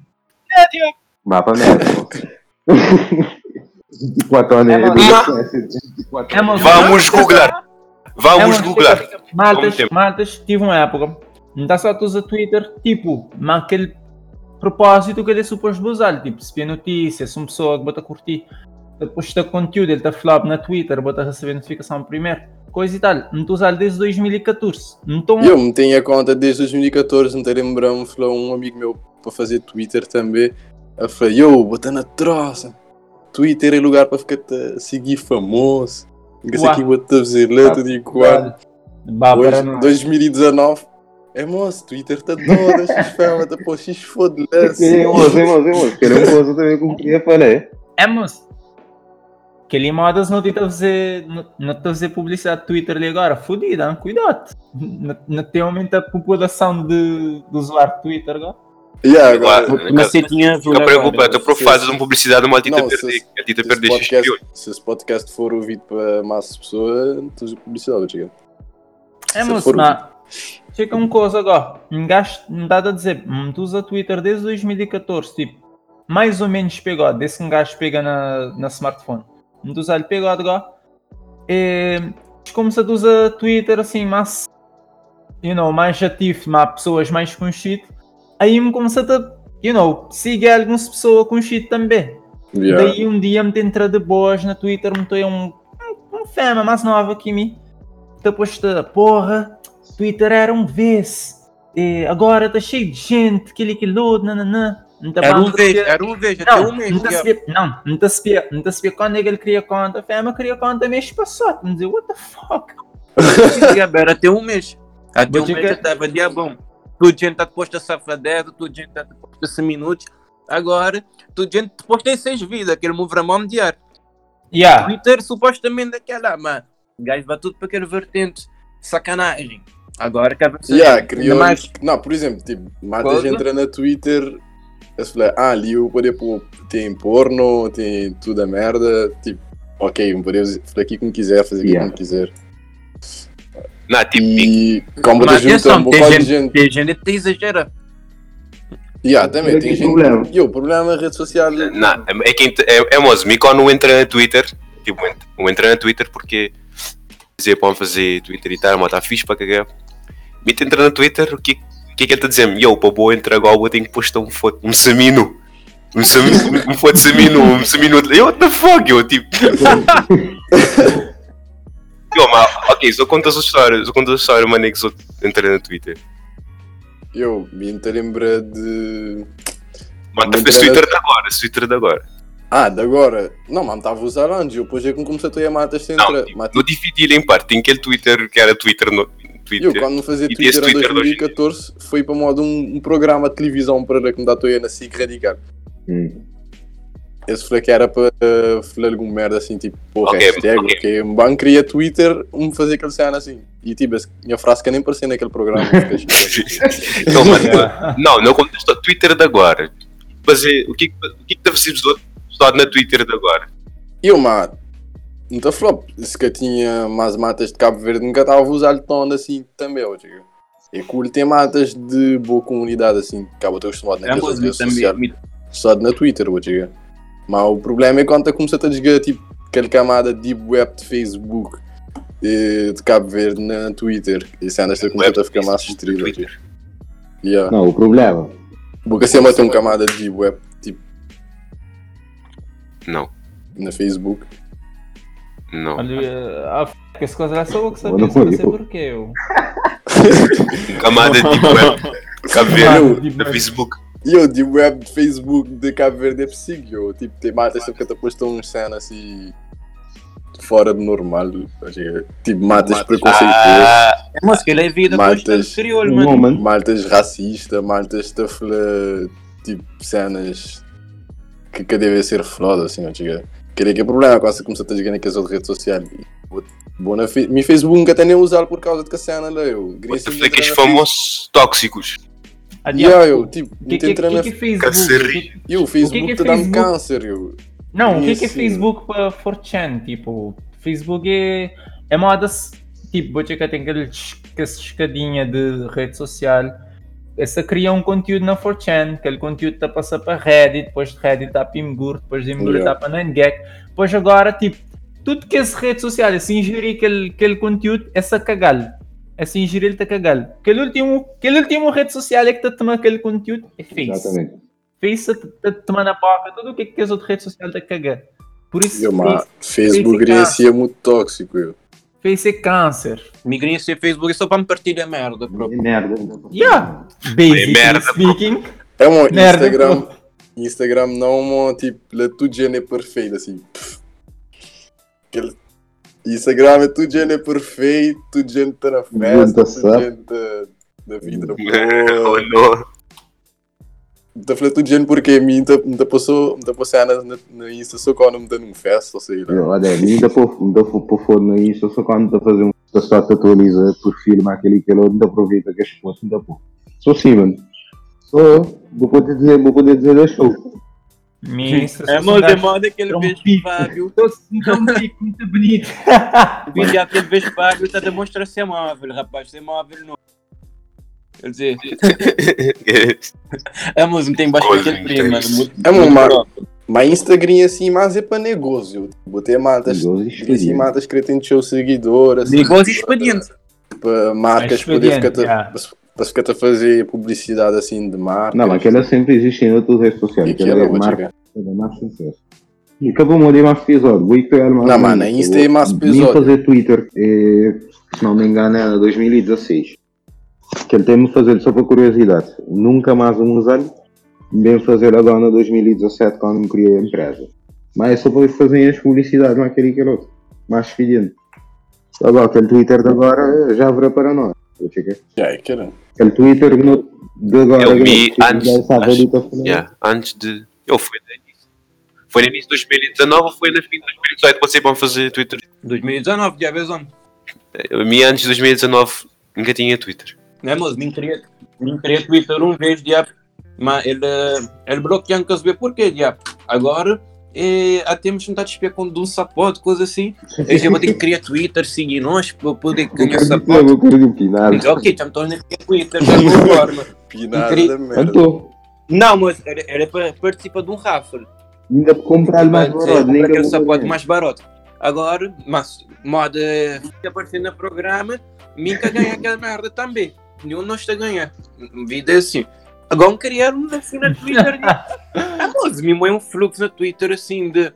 Speaker 4: É,
Speaker 5: é
Speaker 4: mano.
Speaker 5: adolescente, 24
Speaker 4: É
Speaker 5: anos.
Speaker 4: moço.
Speaker 3: Vamos googlar. Vamos
Speaker 4: É,
Speaker 3: googlar.
Speaker 4: Maltas,
Speaker 3: tempo.
Speaker 4: maltas, tive uma época. Não está só usa Twitter, tipo, mas aquele propósito que ele é suposto usar. Tipo, se vê notícia, se uma pessoa que bota a curtir, depois está conteúdo, ele está flop na Twitter, bota a receber notificação primeiro, coisa e tal. Não estou usando desde 2014. Então,
Speaker 2: eu me tenho a conta desde 2014, não te lembrando, falou um amigo meu para fazer Twitter também. Eu falei, yo, bota na troça. Twitter é lugar para ficar a seguir famoso. Não sei aqui vou-te lá tudo igual.
Speaker 4: Bárbara,
Speaker 2: Hoje,
Speaker 4: não.
Speaker 2: 2019. É moço, Twitter está doido, x fama, tá pô, x
Speaker 5: É, moço, é, moço, é, moço. Uma coisa também que eu queria falar.
Speaker 4: É, moço. Aquele modas não tenta fazer, não, tenta fazer publicidade Twitter ali agora, fodida, cuidado. Não, tem aumento a população de, de usuário de Twitter agora.
Speaker 2: Yeah, agora,
Speaker 1: Uma setinha azul
Speaker 3: Fica preocupado,
Speaker 1: agora.
Speaker 3: tu por fazes uma publicidade, uma tita
Speaker 2: Não, se-
Speaker 3: perder. A tita
Speaker 2: se,
Speaker 3: perder
Speaker 2: esse podcast, se esse podcast for ouvido para massa de pessoas, não tens publicidade, chega.
Speaker 4: É,
Speaker 2: Se
Speaker 4: moço, chega uma coisa agora. Um gajo me dá a dizer, hum, tu usa Twitter desde 2014, tipo, mais ou menos pegou, desde que um gajo pega na, na smartphone. Não tu usa ele pegou agora. É, começa a usar Twitter assim, mas, you know, mais ativo, mas pessoas mais conhecidas. Aí me começa a, you know, seguir algumas pessoas conhecidas também.
Speaker 2: Yeah.
Speaker 4: Daí um dia me entra de boas na Twitter, me tem um, um, um fema mais nova que mim. Está, porra, Twitter era um vez. E agora está cheio de gente, aquele que luta, nananã. Não tá
Speaker 1: Era um vez, era um vez, até
Speaker 4: Não,
Speaker 1: um mês.
Speaker 4: não está
Speaker 1: já.
Speaker 4: sabia, não, não está sabia, não está sabia quando é que ele cria conta. Fema cria conta mês passado. Me dizer, what the fuck?
Speaker 1: Era até um mês. Até um mês já estava diabão. Tudo gente está posto a safadeza, tudo gente está posto a 100 minutos. Agora, tudo gente posto em 6 vidas, aquele movimento diário.
Speaker 4: Yeah.
Speaker 1: Twitter supostamente daquela, mas o gajo vai tudo para aquele vertente. Sacanagem. Agora acaba de ser.
Speaker 2: Yeah,
Speaker 1: ainda
Speaker 2: criou.
Speaker 1: mais.
Speaker 2: Não, por exemplo, tipo, Matas entra na Twitter, eu falei, ah, ali eu poder pôr, tem porno, tem tudo a merda, tipo, ok, eu poder fazer aqui como quiser, fazer aqui
Speaker 5: Yeah.
Speaker 2: como quiser.
Speaker 3: Não, tipo,
Speaker 2: E como
Speaker 1: Mas atenção, tem gente,
Speaker 2: gente.
Speaker 1: tem gente que exagera.
Speaker 2: Yeah, também tem
Speaker 5: que
Speaker 2: gente.
Speaker 5: problema?
Speaker 2: E o problema da rede social.
Speaker 3: não, é quem é, é moço, me quando entra na Twitter, tipo, eu entro na Twitter porque dizer para fazer Twitter e tal, mas tá fixe para cagar. Me entra na Twitter, o que, o que é que ele está dizendo? Eu, para boa entrar agora, eu tenho que postar um foto, um samino. Um, samino, um foto de samino, um samino. Eu, what the fuck? Eu, tipo. eu, mas, ok, só conta a história, só conta a história, mano, é que só entrei na Twitter.
Speaker 2: Eu me lembra de.
Speaker 3: Mano, tá
Speaker 2: Não
Speaker 3: fez Twitter de agora, Twitter de agora.
Speaker 2: Ah, de agora. Não, mano, estava a usar antes. Eu depois é que comecei a a sem
Speaker 3: Não,
Speaker 2: entrar.
Speaker 3: tipo, não dividi ele em parte. Tem aquele Twitter que era Twitter no Twitter.
Speaker 2: Eu, quando fazia
Speaker 3: E
Speaker 2: Twitter em
Speaker 3: Twitter de hoje em
Speaker 2: 2014, foi para modo um, um programa de televisão para que me dá na SIC radical.
Speaker 5: Hum.
Speaker 2: Esse falei que era para uh, falar alguma merda assim, tipo, porra,
Speaker 3: Ok,
Speaker 2: hashtag,
Speaker 3: ok.
Speaker 2: ok. Um banco queria Twitter, um fazia aquele cena assim. E tipo, a minha frase que nem parecia naquele programa.
Speaker 3: então, mano, não, não contexto Twitter de agora. Fazer, o que o que que deve ser estudado na Twitter de agora?
Speaker 2: E eu, mano, não flop. Se que eu tinha mais matas de Cabo Verde, nunca estava a usar tão assim também, ó, digo. É cool ter matas de boa comunidade, assim, que eu estou acostumado naquelas redes sociais. só na Twitter, vou dizer. Mas o problema é quando está começando a jogar tipo aquela camada de deep web de Facebook eh, de Cabo Verde na Twitter. E se andas a começar a ficar mais estrela.
Speaker 3: Twitter.
Speaker 2: Yeah.
Speaker 5: Não, o problema.
Speaker 2: Porque sempre tem uma camada de deep web tipo
Speaker 3: Não,
Speaker 2: na Facebook.
Speaker 3: não.
Speaker 4: Olha, a só eu que sabia, não sei porquê. Eu.
Speaker 3: Camada de deep web. Cabo Verde,
Speaker 4: de web.
Speaker 3: Facebook.
Speaker 2: E eu, de web de Facebook de Cabo Verde é possível. Tipo, tem matas que até postam uns cenas assim. fora do normal. Tipo, matas preconceituosas,
Speaker 3: Ah,
Speaker 1: É, mas que ele é vida
Speaker 2: Matas.
Speaker 1: crioulo,
Speaker 5: Um
Speaker 1: mano.
Speaker 2: matas racistas, matas de falar, tipo, cenas que, que devem ser faladas, assim, não chega. Queria que é problema quando você começa a ter que as redes sociais. Bom, na fe... meu Facebook nunca até nem usar por causa de que a cena lá, eu. Queria na
Speaker 3: famosos tóxicos.
Speaker 4: Adiante.
Speaker 2: Yeah, eu, tipo,
Speaker 4: O que, que,
Speaker 2: na.
Speaker 4: que, que é Facebook? O que-
Speaker 2: E o Facebook
Speaker 4: que é
Speaker 2: te dá-me
Speaker 4: Facebook?
Speaker 2: câncer, eu.
Speaker 4: Não, o que, que é
Speaker 2: Sim.
Speaker 4: Facebook para 4chan? Tipo, Facebook é, é moda. Tipo, vou checar, tem aquele, essa escadinha de rede social. Essa cria um conteúdo na 4chan, aquele conteúdo está a passar para Reddit, depois de Reddit está para Imgur, depois de Imgur
Speaker 2: Yeah.
Speaker 4: está para 9gag, depois agora, tipo, tudo que essa rede social, assim, ingerir aquele, aquele conteúdo, essa cagalho. Assim, ingerir está cagalho. Aquele último, aquele último rede social é que está a tomar aquele conteúdo, é Face.
Speaker 5: Exatamente.
Speaker 4: Face está a tomar na boca, tudo o que é que as outras redes sociais está a cagar. Por isso,
Speaker 2: Eu, mas
Speaker 4: Face,
Speaker 2: Facebook
Speaker 4: Face
Speaker 2: iria ser muito tóxico, eu.
Speaker 4: Face é câncer.
Speaker 1: Migrinha ser Facebook é só para me partilhar merda, bro.
Speaker 5: É merda.
Speaker 4: Yeah. Basically
Speaker 3: merda,
Speaker 4: speaking.
Speaker 2: É um
Speaker 4: Merda,
Speaker 2: Instagram.
Speaker 4: bro.
Speaker 2: Instagram não, tipo, lá tudo já é perfeito, assim. Aquele... Instagram é tudo já é perfeito, tudo já está na festa,
Speaker 5: Junta
Speaker 2: tudo já tá da vida boa.
Speaker 3: não.
Speaker 2: Tá falando tudo gente porque a mim tá, tá passou, tá na, na, na Insta só quando me dá num festa, ou sei lá.
Speaker 5: Eu, Olha, ainda por, ainda por, no Insta, só quando está a fazer um da só te atualiza por filme aquele e aquele ainda aproveita que as fotos ainda pô. Sou sim, mano. Sou, vou poder dizer, vou poder dizer show.
Speaker 4: Minha
Speaker 1: É, mas é
Speaker 4: um
Speaker 1: moda aquele
Speaker 4: É
Speaker 1: beijo
Speaker 4: pico.
Speaker 1: Fábio.
Speaker 4: Estou um pico muito bonito.
Speaker 1: O vídeo aquele beijo Fábio está a demonstrar ser móvel, rapaz. Ser móvel não. Quer dizer, a música tem bastante prima, mano. Muito,
Speaker 2: É,
Speaker 1: muito
Speaker 2: mano. Mas Instagram assim, mas é para negócio. Tipo, ter matas,
Speaker 5: Negócio
Speaker 2: assim,
Speaker 5: expediente.
Speaker 2: matas que têm seu seguidor, assim.
Speaker 1: Negócio expediente.
Speaker 2: Para marcas poder
Speaker 4: Expediente,
Speaker 2: ficar, para ficar a fazer publicidade assim de marcas.
Speaker 5: Não, aquela sempre existe em outras redes sociais.
Speaker 2: E
Speaker 5: Aquela é marca
Speaker 2: chegar.
Speaker 5: da mais sucesso. E acabou de mais episódio. Vou ir pegar mais
Speaker 2: Não, mano, Insta é mais
Speaker 5: Vim
Speaker 2: episódio.
Speaker 5: fazer Twitter, eh, se não me engano, é 2016. Que ele tem-me fazer só para curiosidade. Nunca mais um usar. Bem fazer agora em 2017 quando me criei a empresa. Mas é só para fazer as publicidades, não é aquele que outro. Mais expediente. Agora, aquele Twitter de agora já virá para nós. Checar.
Speaker 2: Já, é que era.
Speaker 5: Aquele Twitter no, de agora.
Speaker 3: Eu vi
Speaker 5: que
Speaker 3: antes, acho-. Yeah, antes de. Eu fui no início. Foi no início de 2019 ou foi no fim de 2018 que vocês vão fazer Twitter?
Speaker 1: 2019, já vês onde?
Speaker 3: A mim antes de 2019 nunca tinha Twitter.
Speaker 1: Não é, moço? Me queria, me queria Twitter um vez, diabo. Mas ele, ele bloqueou, não saber porquê, diabo. Agora, eh, até me tentar espiar com um sapato, coisa assim. Eu já vou ter que criar Twitter, seguir nós, para poder ganhar sapato.
Speaker 5: eu quero opinar.
Speaker 1: Digo, ok, já me estou a criar Twitter, já vou forma.
Speaker 2: Pinada merda.
Speaker 5: Então,
Speaker 1: Não, mas era, era para participar de um raffle.
Speaker 5: ainda para comprar mais
Speaker 1: Para
Speaker 5: barato. nem
Speaker 1: aquele
Speaker 5: fazer.
Speaker 1: mais barato. Agora, mas moda fica aparecendo no programa, nunca ganha aquela merda também. Nenhum nós está a ganhar. Vida é assim. Agora criaram assim na Twitter. de... Ah, mas me é um fluxo na Twitter assim de.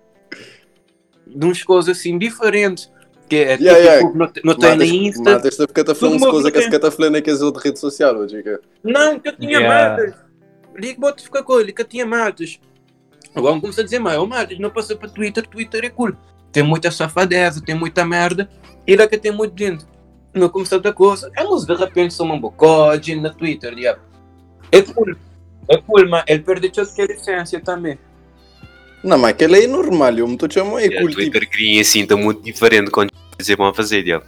Speaker 1: de uns coisas assim diferentes. Que é
Speaker 2: Yeah, yeah.
Speaker 1: tipo, não, não tem na Insta.
Speaker 2: Matas está porque está falando
Speaker 1: Tudo
Speaker 2: coisa que
Speaker 1: uma-
Speaker 2: se está falando naquelas outras redes sociais, hoje. que-
Speaker 1: Não, que eu tinha
Speaker 4: Yeah.
Speaker 1: matas. Liga, bota ficar com ele, que eu tinha matas. Agora começa a dizer, mas o matas não passa para Twitter, Twitter é cool. Tem muita safadeza, tem muita merda. E lá que tem muito gente. Não começa outra coisa. É, mas de repente são um bocode na Twitter, diabo. É cool. É cool, mas ele perdeu toda aquela essência também.
Speaker 2: Não, mas aquele é normal, eu me estou chamando é cool, tipo,
Speaker 3: Twitter cria assim, está muito diferente quando dizer vão fazer, diabo.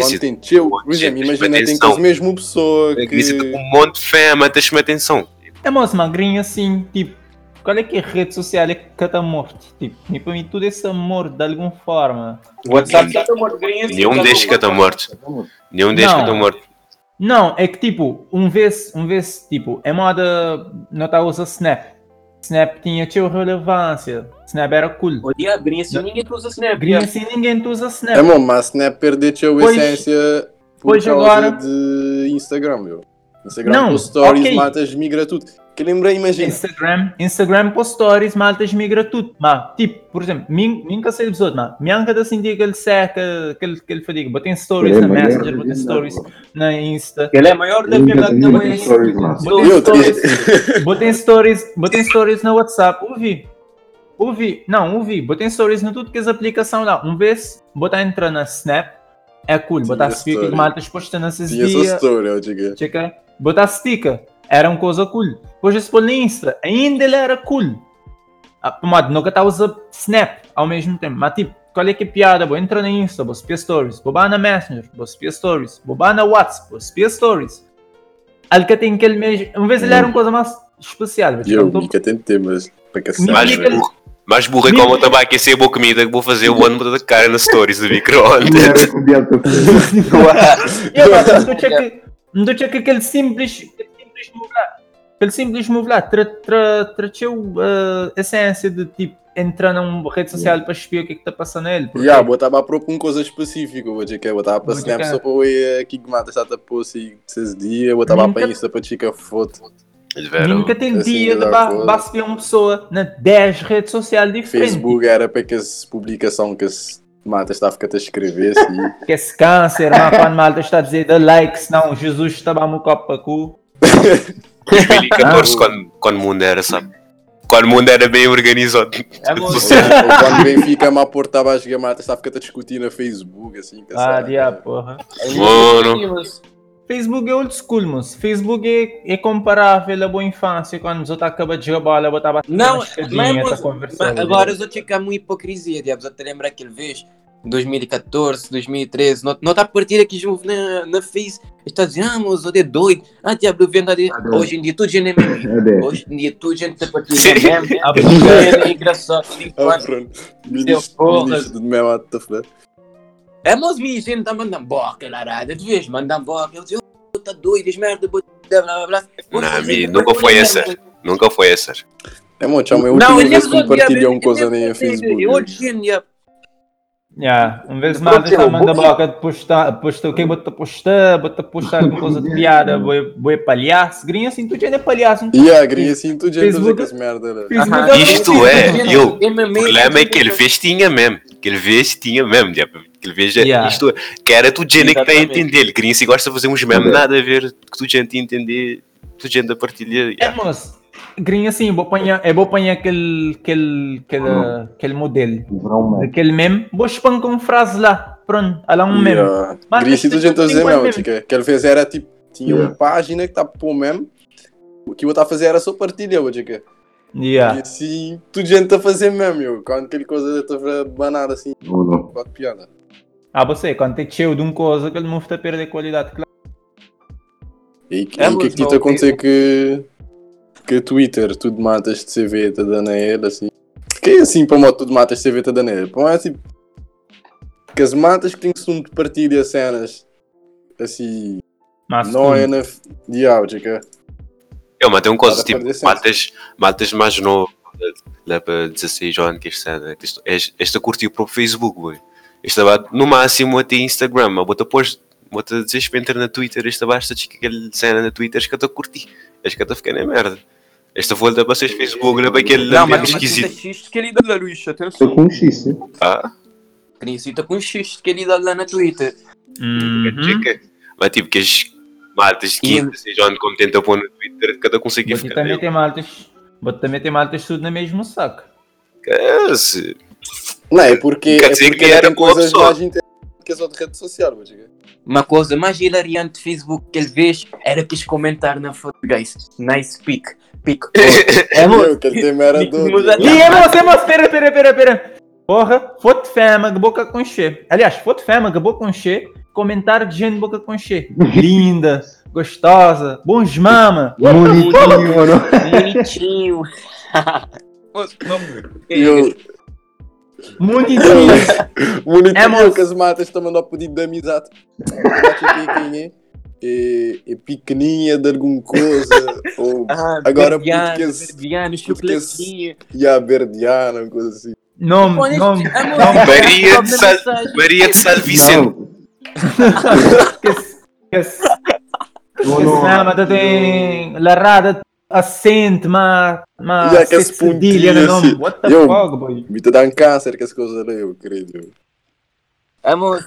Speaker 2: Content chill. Por exemplo, imagina, tem
Speaker 3: atenção.
Speaker 2: com a mesma pessoa
Speaker 3: é
Speaker 2: que...
Speaker 3: isso com um monte de fama, tens-me atenção.
Speaker 4: É moço, magrinho assim, tipo, qual é que é a rede social é que está morto? Tipo, e para mim tudo esse amor de alguma forma.
Speaker 1: WhatsApp já está morto.
Speaker 3: Nenhum destes que está morto. Nenhum destes que está morto.
Speaker 4: Não, é que tipo, um vez, um vez, tipo, é moda, não está a usar Snap. Snap tinha teu relevância. Snap era cool.
Speaker 1: Diabo, grinha assim, ninguém usa Snap. Diabo.
Speaker 4: assim ninguém usa
Speaker 2: É
Speaker 4: Snap.
Speaker 2: bom, mas Snap perdeu a
Speaker 4: Pois-
Speaker 2: essência por
Speaker 4: pois
Speaker 2: causa
Speaker 4: agora-
Speaker 2: de Instagram, meu. Instagram
Speaker 4: Não,
Speaker 2: com stories,
Speaker 4: ok.
Speaker 2: matas, migra tudo. Que lembrei, imagina.
Speaker 4: Instagram, Instagram para stories, maltas migra tudo. Mas, tipo, por exemplo, mim, nunca sei episódio, mas minha cada sentir que ele seca, que ele, que ele fadiga. Botei stories na Messenger, botei stories na Insta.
Speaker 1: Ele é maior da
Speaker 5: Nunca
Speaker 1: verdade
Speaker 5: tinha
Speaker 1: também.
Speaker 2: Eu,
Speaker 4: stories, botei stories, na WhatsApp, ouvi. Ouvi, não, ouvi, botei stories no tudo que as aplicações lá. Um vez, botar entrar na Snap, é cool, botar sticker que maltas postando esses
Speaker 2: Tinha essa
Speaker 4: dias.
Speaker 2: história, eu digo.
Speaker 4: Checa, botar sticker, era uma coisa cool. Depois esse pôr no Insta, ainda ele era cool. Ah, Pomado, nunca está a usar Snap ao mesmo tempo. Mas tipo, qual é que é a piada? Vou entrar no Insta, vou spiar stories. Vou botar na Messenger, vou spiar stories. Vou botar na WhatsApp, vou spiar stories. Ele que tem aquele mesmo. Uma vez ele era uma coisa mais especial.
Speaker 2: Eu,
Speaker 4: contar.
Speaker 2: Mica, tem temas para caçar.
Speaker 3: Mais burro. Mais burro é como eu a aquecer a boa comida que vou fazer o ano da cara nas stories do
Speaker 5: Não
Speaker 3: micro-ondas.
Speaker 5: que
Speaker 4: Eu, que, que aquele simples, aquele simples move lá, trateu a essência de tipo entrar numa rede social para espiar o que é que está passando nele. porque-
Speaker 2: Já, botava a propor uma coisa específica, vou dizer que botava para
Speaker 4: Vou
Speaker 2: Snap só para ver aqui que mata está a pôr se esses dias, botava para Insta para chica foto.
Speaker 3: Eles viram.
Speaker 4: Nunca tem dia de
Speaker 2: dá
Speaker 4: ba-
Speaker 2: coisa.
Speaker 4: ba- espiar uma pessoa na 10 redes sociais diferentes.
Speaker 2: Facebook era para que as publicação que as mata está a ficar a escrever assim.
Speaker 4: Que esse câncer, mas quando malta está a dizer dá like, senão Jesus estava a copo para cu.
Speaker 3: 2014, quando, quando o mundo era, sabe? Quando o mundo era bem organizado.
Speaker 1: É bom.
Speaker 2: Ou quando o Benfica a porta estava a jogar mata, está a discutir na Facebook assim. que
Speaker 4: Ah, dia, porra.
Speaker 3: Mano.
Speaker 4: Facebook é old school, moço. Facebook é, é comparável à boa infância, quando os outros acabam de jogar bola, botava
Speaker 1: Não, mas, mas, mas agora eu te cá uma hipocrisia, diabos. Eu te lembro aquele vez, 2014, 2013, não não está a partir aqui junto na, na Face, está a dizer, ah, mas é doido. Ah, diabo, eu vendo ali.
Speaker 5: Ah,
Speaker 1: Hoje em dia tudo gente é meme.
Speaker 5: Cadê?
Speaker 1: Hoje em dia tudo gente está a partir
Speaker 3: Sim.
Speaker 1: de meme. A brincadeira é engraçado.
Speaker 2: Ah, pronto. Ministro, de mesmo ato da
Speaker 1: É, mas vi gente está mandando boca, larada. Tu vês, mandando boca. Eu disse, oh, tá doido, as merda, blá, blá, blá.
Speaker 3: Não, mi, nunca foi essa. Nunca foi essa.
Speaker 2: É muito, chama, eu
Speaker 1: Não,
Speaker 2: última vez
Speaker 1: é
Speaker 2: que compartilhei uma coisa nem a Facebook.
Speaker 1: Eu hoje em dia.
Speaker 4: Yeah. Uma vez mais está manda boca de postar, postar o que bota postar, bota postar alguma coisa de piada, vou palhaço, grinha assim, tu já é palhaço. não
Speaker 2: grinha assim, tu já fazer
Speaker 4: Facebook-
Speaker 2: com as merda. né?
Speaker 4: É
Speaker 3: Isto
Speaker 4: assim,
Speaker 3: é, eu. O problema é que ele fez tinha mesmo. Que ele fez tinha mesmo. Que ele fez
Speaker 4: Yeah.
Speaker 3: isto. Que era tu gente que está a entender. Ele queria se gosta de fazer uns memes, nada a ver que tu gente entender. Tu gente a partilhar.
Speaker 4: É, moço. Grinha assim, vou apanhar, é vou apanhar aquele, aquele, aquele, aquele modelo, aquele meme, vou expor com frase lá, pronto, olha lá um meme.
Speaker 2: Yeah.
Speaker 4: Mas
Speaker 2: assim, tu está a dizer mesmo. Que ele fez era tipo, tinha uma
Speaker 5: Yeah.
Speaker 2: página que está a pôr mesmo. O que eu estava a fazer era só partilha, chica. E
Speaker 4: Yeah.
Speaker 2: assim, tu gente a fazer mesmo, eu. Quando aquele coisa estava a banar assim,
Speaker 5: não.
Speaker 2: quatro piada.
Speaker 4: Ah, você, quando tem cheio de uma coisa, que ele não está a perder qualidade, claro.
Speaker 2: E, e
Speaker 1: É,
Speaker 2: o que é que te
Speaker 1: não,
Speaker 2: acontecer que, que Twitter, tudo matas de CV, tá dando a ele, assim. Que é assim, para moto, tudo matas de CV, tá dando a ele. Para é tipo, que as matas que têm que se partilhar cenas, assim,
Speaker 4: Mas
Speaker 2: não é na diabo, chica.
Speaker 3: Eu, mas tem um coisa tipo, matas, matas mais novo, lá para 16 anos, que este- esta curtiu para o Facebook, boy. Esta vai, no máximo até Instagram, mas bota pôs, bota dizer para entrar na Twitter, esta basta chica aquele cena na Twitter, acho que eu estou a curtir, acho que eu estou a ficar na merda. Esta volta para vocês Facebook, lá para aquele
Speaker 1: Não,
Speaker 3: ambiente
Speaker 1: mas mas
Speaker 3: esquisito.
Speaker 1: tem X que ele dá lá, Luís,
Speaker 5: Estou
Speaker 1: atenção.
Speaker 5: com um X, sim.
Speaker 3: Ah,
Speaker 1: Crisita com X que ele dá lá na Twitter.
Speaker 4: Uhum.
Speaker 3: Mas tipo, que as de 15, 16 anos, como tenta pôr no Twitter, cada consegue
Speaker 4: Você
Speaker 3: ficar.
Speaker 4: também tem maltas, você também tem maltas tudo no mesmo saco.
Speaker 3: É, se-
Speaker 2: Não, é porque,
Speaker 3: Quer
Speaker 2: é
Speaker 3: dizer
Speaker 2: porque
Speaker 3: que
Speaker 2: ela
Speaker 3: era
Speaker 2: tem
Speaker 3: boa
Speaker 2: coisas
Speaker 3: pessoa.
Speaker 2: mais interessantes que as outras redes sociais, vou chica.
Speaker 1: Uma coisa mais hilariante do Facebook que ele fez era quis comentar na foto, guys. Nice pic. Pic. É,
Speaker 2: aquele tema era
Speaker 1: Tem que
Speaker 2: doido.
Speaker 1: mudar-
Speaker 4: E é você, mas espera, espera, espera, espera. Porra, foto fêmea, boca com che. Aliás, foto fêmea, boca com che. Comentário de gente boca com che. Linda, gostosa, bons mama.
Speaker 5: Bonitinho, mano.
Speaker 1: Bonitinho. Não.
Speaker 2: Eu,
Speaker 4: Muito inteligente.
Speaker 2: bonitinho
Speaker 4: É, moço.
Speaker 2: que as matas estão mandando pedido de amizade. É. É, é pequeninha de alguma coisa. ou
Speaker 1: Ah,
Speaker 2: Agora,
Speaker 1: verdiano,
Speaker 2: português-
Speaker 1: verdiano,
Speaker 2: português-
Speaker 1: chocolatinho.
Speaker 2: já verdiana, uma coisa assim.
Speaker 4: Nome, nome.
Speaker 1: amor,
Speaker 3: Maria de Sal. Maria de Sal Vicente.
Speaker 5: Não,
Speaker 4: Que que que fêmea tem larrada acento, uma, uma
Speaker 2: E aquele
Speaker 4: acento cedilha no
Speaker 2: pontinho
Speaker 4: nome.
Speaker 2: assim.
Speaker 4: What the
Speaker 2: Eu-
Speaker 4: fuck, boy?
Speaker 2: Me te dá um câncer que as coisas ali, eu querido.
Speaker 1: Amor,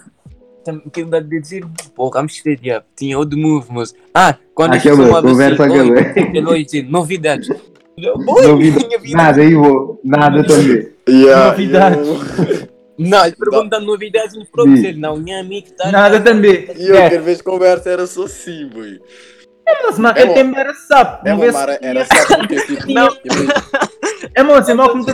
Speaker 1: que dá de dizer, porra, me esqueci, diabo. Tinha o de move, mas. Ah, quando
Speaker 5: Acabou,
Speaker 1: chamava
Speaker 5: conversa
Speaker 1: assim, oi,
Speaker 5: acabou.
Speaker 1: oi, assim, novidades. Oi,
Speaker 5: Novidades.
Speaker 1: minha vida.
Speaker 5: Nada, aí vou. Nada também.
Speaker 2: Yeah,
Speaker 4: Novidades.
Speaker 2: eu-
Speaker 1: Não, ele pergunta novidades nos próprios. Ele não, minha amiga tá.
Speaker 4: Nada também.
Speaker 2: E eu,
Speaker 4: É,
Speaker 2: quero ver conversa era só assim, boy.
Speaker 4: mas, mano,
Speaker 2: É
Speaker 4: ele
Speaker 2: uma-
Speaker 4: tem mera sapo.
Speaker 2: É uma
Speaker 4: se
Speaker 2: era só porque tipo.
Speaker 4: Não. É, moço, é mal como tu...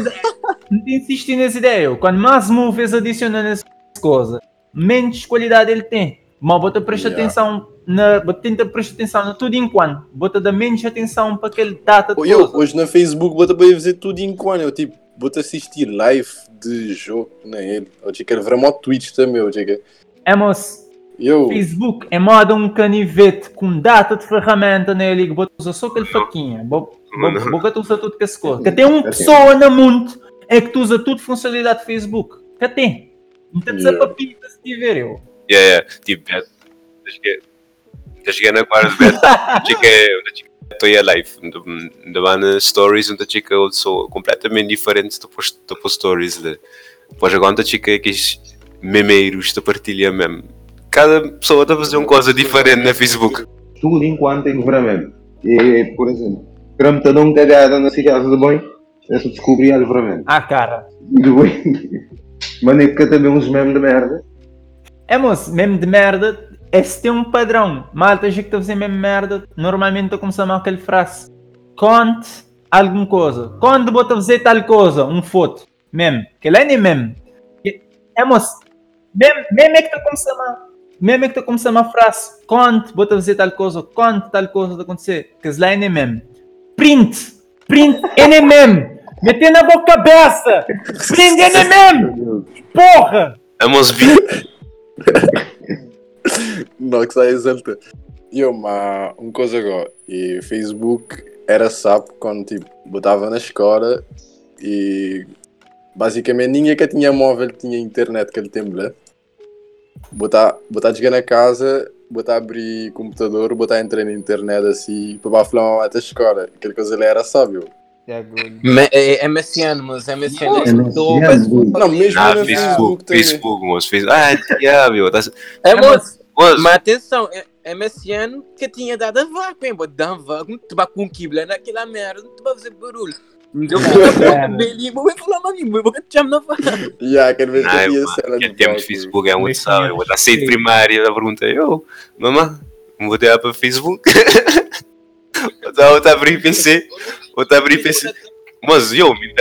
Speaker 4: Não te insistir nessa ideia. Quando mais movies adiciona nessa coisa, menos qualidade ele tem. Mas bota presta
Speaker 2: Yeah.
Speaker 4: atenção na... Bota tenta prestar atenção na tudo enquanto. Bota dar menos atenção para aquele data
Speaker 2: Eu,
Speaker 4: coisa.
Speaker 2: hoje na Facebook, bota para ver tudo em quando. Eu tipo, vou-te assistir live de jogo na ele. Eu te quero ver uma Twitch também, eu te
Speaker 4: É, moço,
Speaker 2: Eu.
Speaker 4: Facebook é moda um canivete com data de ferramenta nele que bota usa só aquele faquinha. Bo-
Speaker 3: Mano.
Speaker 4: bo- Boca tu usa tudo que essa coisa. Que tem uma pessoa no mundo é que tu usa tudo funcionalidade de Facebook. Que tem. Ser
Speaker 2: Yeah.
Speaker 4: papita se tiver eu.
Speaker 3: Yeah, yeah. Tipo, já já cheguei, já cheguei na quarta vez. Estou aí a live. Da banda Stories, onde cheguei, eu sou completamente diferente do post, do post Stories. De, depois agora, onde cheguei, aqueles memeiros da partilha mesmo. Cada pessoa está a fazer uma coisa diferente na Facebook.
Speaker 5: Tudo enquanto tem livramento. E, por exemplo, quero-me te dar uma cagada na casa de banho, é só descobrir o livramento.
Speaker 4: Ah, cara.
Speaker 5: E depois, mandei porque também uns memes de merda.
Speaker 4: É, moço, mesmo de merda, esse tem um padrão. Malta, já que está a fazer mesmo merda, normalmente estou começando a aquele frase. Conte alguma coisa. Quando a fazer tal coisa, um foto. Mesmo. Que lá nem mesmo. É, moço, mesmo, mesmo é que está a... Mesmo é que está a frase. Conte, a fazer tal coisa. Conte tal coisa de acontecer. Que lá é nem mesmo. Print. Print é nem mesmo. Meter na boca cabeça. É nem mesmo. Porra.
Speaker 3: Ver.
Speaker 2: Não, que sai exalta. E eu, mas uma coisa agora. E Facebook era sapo quando tipo, botava na escola e basicamente ninguém que tinha móvel tinha internet aquele tempo, né? Botar, botar de na casa, botar abrir computador, botar entrar na internet assim, para falar até a escola. Aquela coisa ali era sábio.
Speaker 1: Me- É, é MSN, mas MSN é
Speaker 5: MSN,
Speaker 1: do
Speaker 5: boy.
Speaker 2: Não, mesmo
Speaker 3: Ah,
Speaker 2: no
Speaker 3: Facebook,
Speaker 2: Facebook.
Speaker 3: Facebook, moço. Facebook. Ah, meu. Tá...
Speaker 1: É, moço, mas atenção, é- MSN que tinha dado a vaca, hein? Uma vaca, tu vai com quibla naquela merda, tu vai fazer barulho. Então,
Speaker 4: É,
Speaker 1: eu vou falar, mano, vou te chamar na vaca.
Speaker 2: Yeah, aquele vez que cena
Speaker 3: que
Speaker 2: do
Speaker 3: tempo de. Facebook é muito sábio. Eu vou estar sair de primária da pergunta. Eu, mamãe, vou ter para Facebook. Vou estar a abrir PC. Vou estar a abrir PC. Mas eu, me.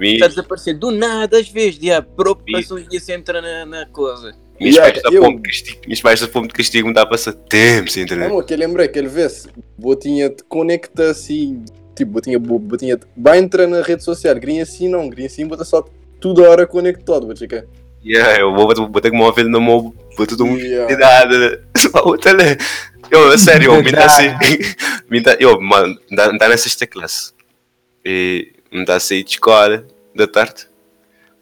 Speaker 3: Me.
Speaker 1: Está a desaparecer do nada, às vezes, de a preocupação de se entrar na, na coisa.
Speaker 3: Minhas
Speaker 2: Yeah,
Speaker 3: pais da
Speaker 2: eu-
Speaker 3: fome de castigo. Minhas pais da fome de castigo me dá a passar tempo sem internet.
Speaker 2: que eu lembrei, aquele vez, botinha te conecta assim, tipo, botinha, bo- botinha, vai entrar na rede social, grinha assim não, grinha assim, bota só toda hora conectado, botica.
Speaker 3: Yeah, eu vou, vou ter que móvel no meu. Vou tudo um.
Speaker 2: Yeah.
Speaker 3: Cuidado. Outra né? Eu, a sério, eu me dá assim. Me dá, eu, mano, dá, dá na sexta classe. E me dá a sair de escola da tarde.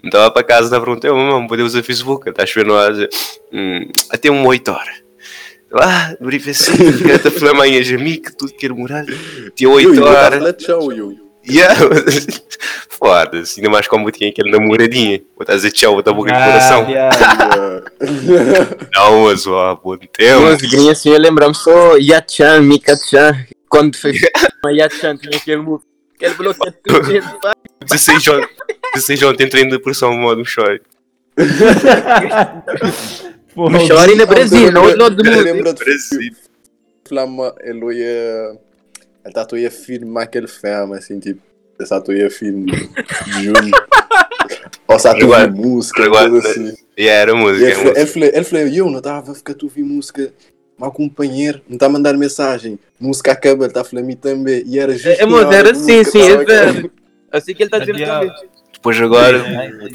Speaker 3: Me dava para casa da pergunta, eu, mamãe, pode usar Facebook? Está chovendo lá, hum, até uma 8 horas. Ah, no IPC, quero te falar amanhã, amigo, tudo quero morar. Tinha
Speaker 2: Eu,
Speaker 3: 8
Speaker 2: eu,
Speaker 3: horas.
Speaker 2: eu, tchau, eu.
Speaker 3: Yeah. Foda-se, ainda mais como tinha aquele namoradinho. Vou estar a dizer tchau, vou dar boca de
Speaker 4: Ah,
Speaker 3: coração.
Speaker 4: yeah.
Speaker 2: Yeah.
Speaker 3: Não, mas ó, bom tempo.
Speaker 1: Mas grinha assim, eu lembro-me só Yachan, Mika-chan. Quando fez uma Yachan, tinha aquele move. Aquele bloco que tudo pá.
Speaker 3: 16 ontem, 16 ontem entrei em depressão modo chore.
Speaker 1: No chore no Brasil, não no do mundo.
Speaker 2: lembro de
Speaker 3: Brasil.
Speaker 2: Flama, ele ia. Ele tá ia filmar aquele filme, assim, tipo. Essa tu ia filme junho. Ou se tu
Speaker 3: Agora-
Speaker 2: ouvir música,
Speaker 3: agora-
Speaker 2: coisa assim.
Speaker 3: E era
Speaker 2: E
Speaker 3: música,
Speaker 2: ele,
Speaker 3: é
Speaker 2: ele,
Speaker 3: música.
Speaker 2: falou, ele falou, eu não estava a ficar tu ouvir música. Meu companheiro não está a mandar mensagem. Música acaba, ele está a falar a mim também. E era justo.
Speaker 1: É, era
Speaker 2: a
Speaker 1: assim,
Speaker 2: música
Speaker 1: sim, é verdade. Assim que ele está dizendo também.
Speaker 3: Depois agora,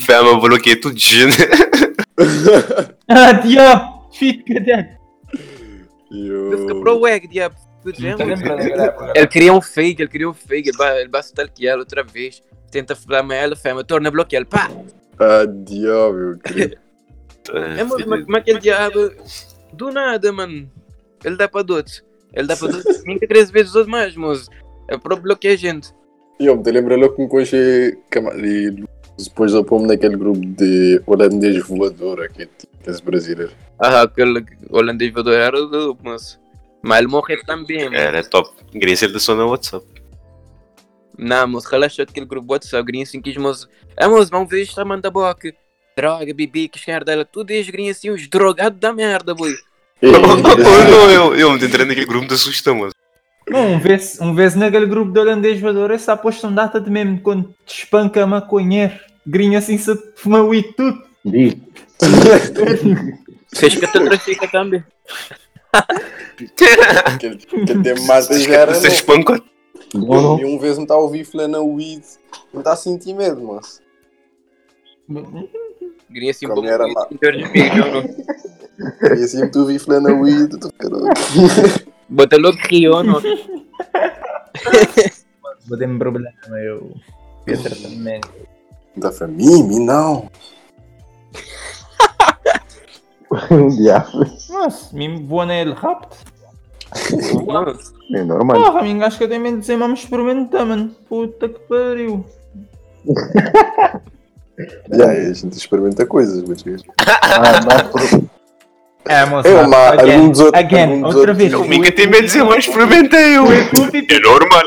Speaker 3: fama bloqueia tudo de gente.
Speaker 4: Ah, diabo! Fica.
Speaker 2: Eu-
Speaker 1: Ele fica pro WEG, diabo.
Speaker 4: Tá?
Speaker 1: Ele cria um fake, ele cria um fake, ele vai, stalkear outra vez. Tenta falar com ela, fama, torna bloquear, pá!
Speaker 2: Ah, diabo, querido.
Speaker 1: É, mas mas como é que ele diabo? Do nada, mano. Ele dá para dois. Ele dá para dois 23 vezes os mais, mas É para bloquear a gente.
Speaker 2: E eu me lembro logo que me conheci e depois eu pôr-me naquele grupo de holandês voador, aqui, aqueles brasileiros.
Speaker 1: Ah, aquele holandês voador era do mas. Mas ele morreu também. mano.
Speaker 3: Era top. Queria ser da só no WhatsApp.
Speaker 1: Não, mas relaxa aquele grupo WhatsApp, grinha assim que mas. É, mas vamos ver esta manda boca. Droga, bibi, que esquerda dela, tudo é grinha assim, os drogados da merda, boy.
Speaker 2: E,
Speaker 3: não, eu, eu me entrei naquele grupo da sugestão, mas.
Speaker 4: Não, um vez, um vez naquele grupo de holandês voador, essa aposta um data de mesmo quando te espanca maconheiro. Grinha assim se fuma o e tudo.
Speaker 5: Diz.
Speaker 1: Fez que te trafica também.
Speaker 2: Aquele, aquele tempo mata já era.
Speaker 3: Você
Speaker 2: não.
Speaker 3: espancou.
Speaker 5: Não, não.
Speaker 2: E um vez me está a ouvir falando na weed, me está a sentir medo, mas.
Speaker 1: Grinha assim, bom,
Speaker 2: era lá. E assim tu ouvir falando na weed, tu caralho.
Speaker 1: Bota logo Rio, não?
Speaker 4: Vou ter um problema, eu.
Speaker 2: Dá para mim, mim não.
Speaker 5: Um diabo.
Speaker 4: Mas, me voa nele rápido.
Speaker 1: Nossa.
Speaker 5: É normal.
Speaker 4: Porra, me acho que eu tenho medo de dizer, vamos experimentar, mano. Puta que pariu.
Speaker 2: Já, a gente experimenta coisas, mas.
Speaker 5: Ah, dá por...
Speaker 4: É, moça.
Speaker 2: Eu, mas
Speaker 4: again,
Speaker 2: algum dos outros-
Speaker 4: again,
Speaker 2: algum dos
Speaker 4: outra vez.
Speaker 3: O Mika tem medo de dizer, mas experimentei eu. É normal.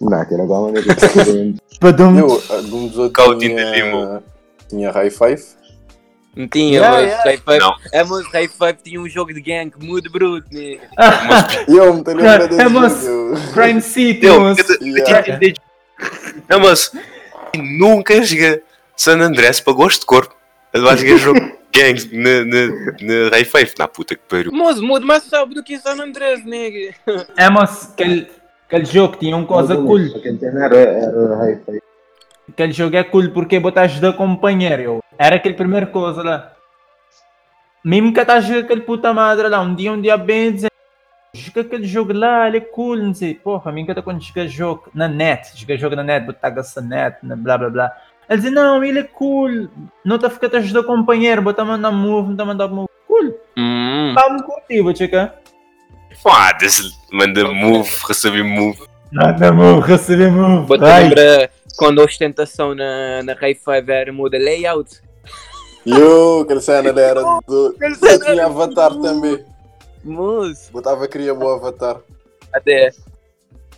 Speaker 5: Não, agora não é diferente.
Speaker 4: Padum.
Speaker 2: Eu, algum dos outros
Speaker 3: Caldinho de
Speaker 2: tinha,
Speaker 3: limo.
Speaker 2: tinha high five.
Speaker 1: Não tinha,
Speaker 4: Yeah,
Speaker 1: mas
Speaker 4: yeah.
Speaker 1: Five.
Speaker 3: Não.
Speaker 1: É, mas High Five tinha um jogo de gang muito bruto, né?
Speaker 2: Eu me tenho lembrado
Speaker 4: É,
Speaker 2: desse
Speaker 4: mas-
Speaker 2: jogo.
Speaker 4: Crime City, moço.
Speaker 2: Yeah.
Speaker 3: Não, mas nunca joguei San Andrés para gosto de corpo. Eu vais jogar jogo gangs na, na, na Ray Five. Na puta que pariu.
Speaker 1: Moço, muito mais sabe do que San Andrés, nega.
Speaker 4: É, moço, aquele, aquele jogo tinha um coisa cool.
Speaker 5: Aquele tema era, high five.
Speaker 4: Aquele jogo é cool porque botas de companheiro. eu. Era aquele primeiro coisa lá. Mesmo que estás aquele puta madre lá, um dia, um dia bem dizer. Joga aquele jogo lá, ele é cool, não sei. Porra, mim que quando joga jogo na net, joga jogo na net, botar essa net, na blá blá blá. Ele diz, não, ele é cool. Não está a ficar a companheiro, bota mandar move, não a mandar move. Cool.
Speaker 1: Hum.
Speaker 4: Vamos curtir, vou checar.
Speaker 3: Foda-se. Manda move, receber move.
Speaker 4: Nada move, receber move.
Speaker 1: Lembra quando a ostentação na, na Five era muda layout?
Speaker 2: Eu, aquele cena ele era do. Eu tinha avatar também.
Speaker 1: Moço,
Speaker 2: Botava, queria bom avatar.
Speaker 1: até.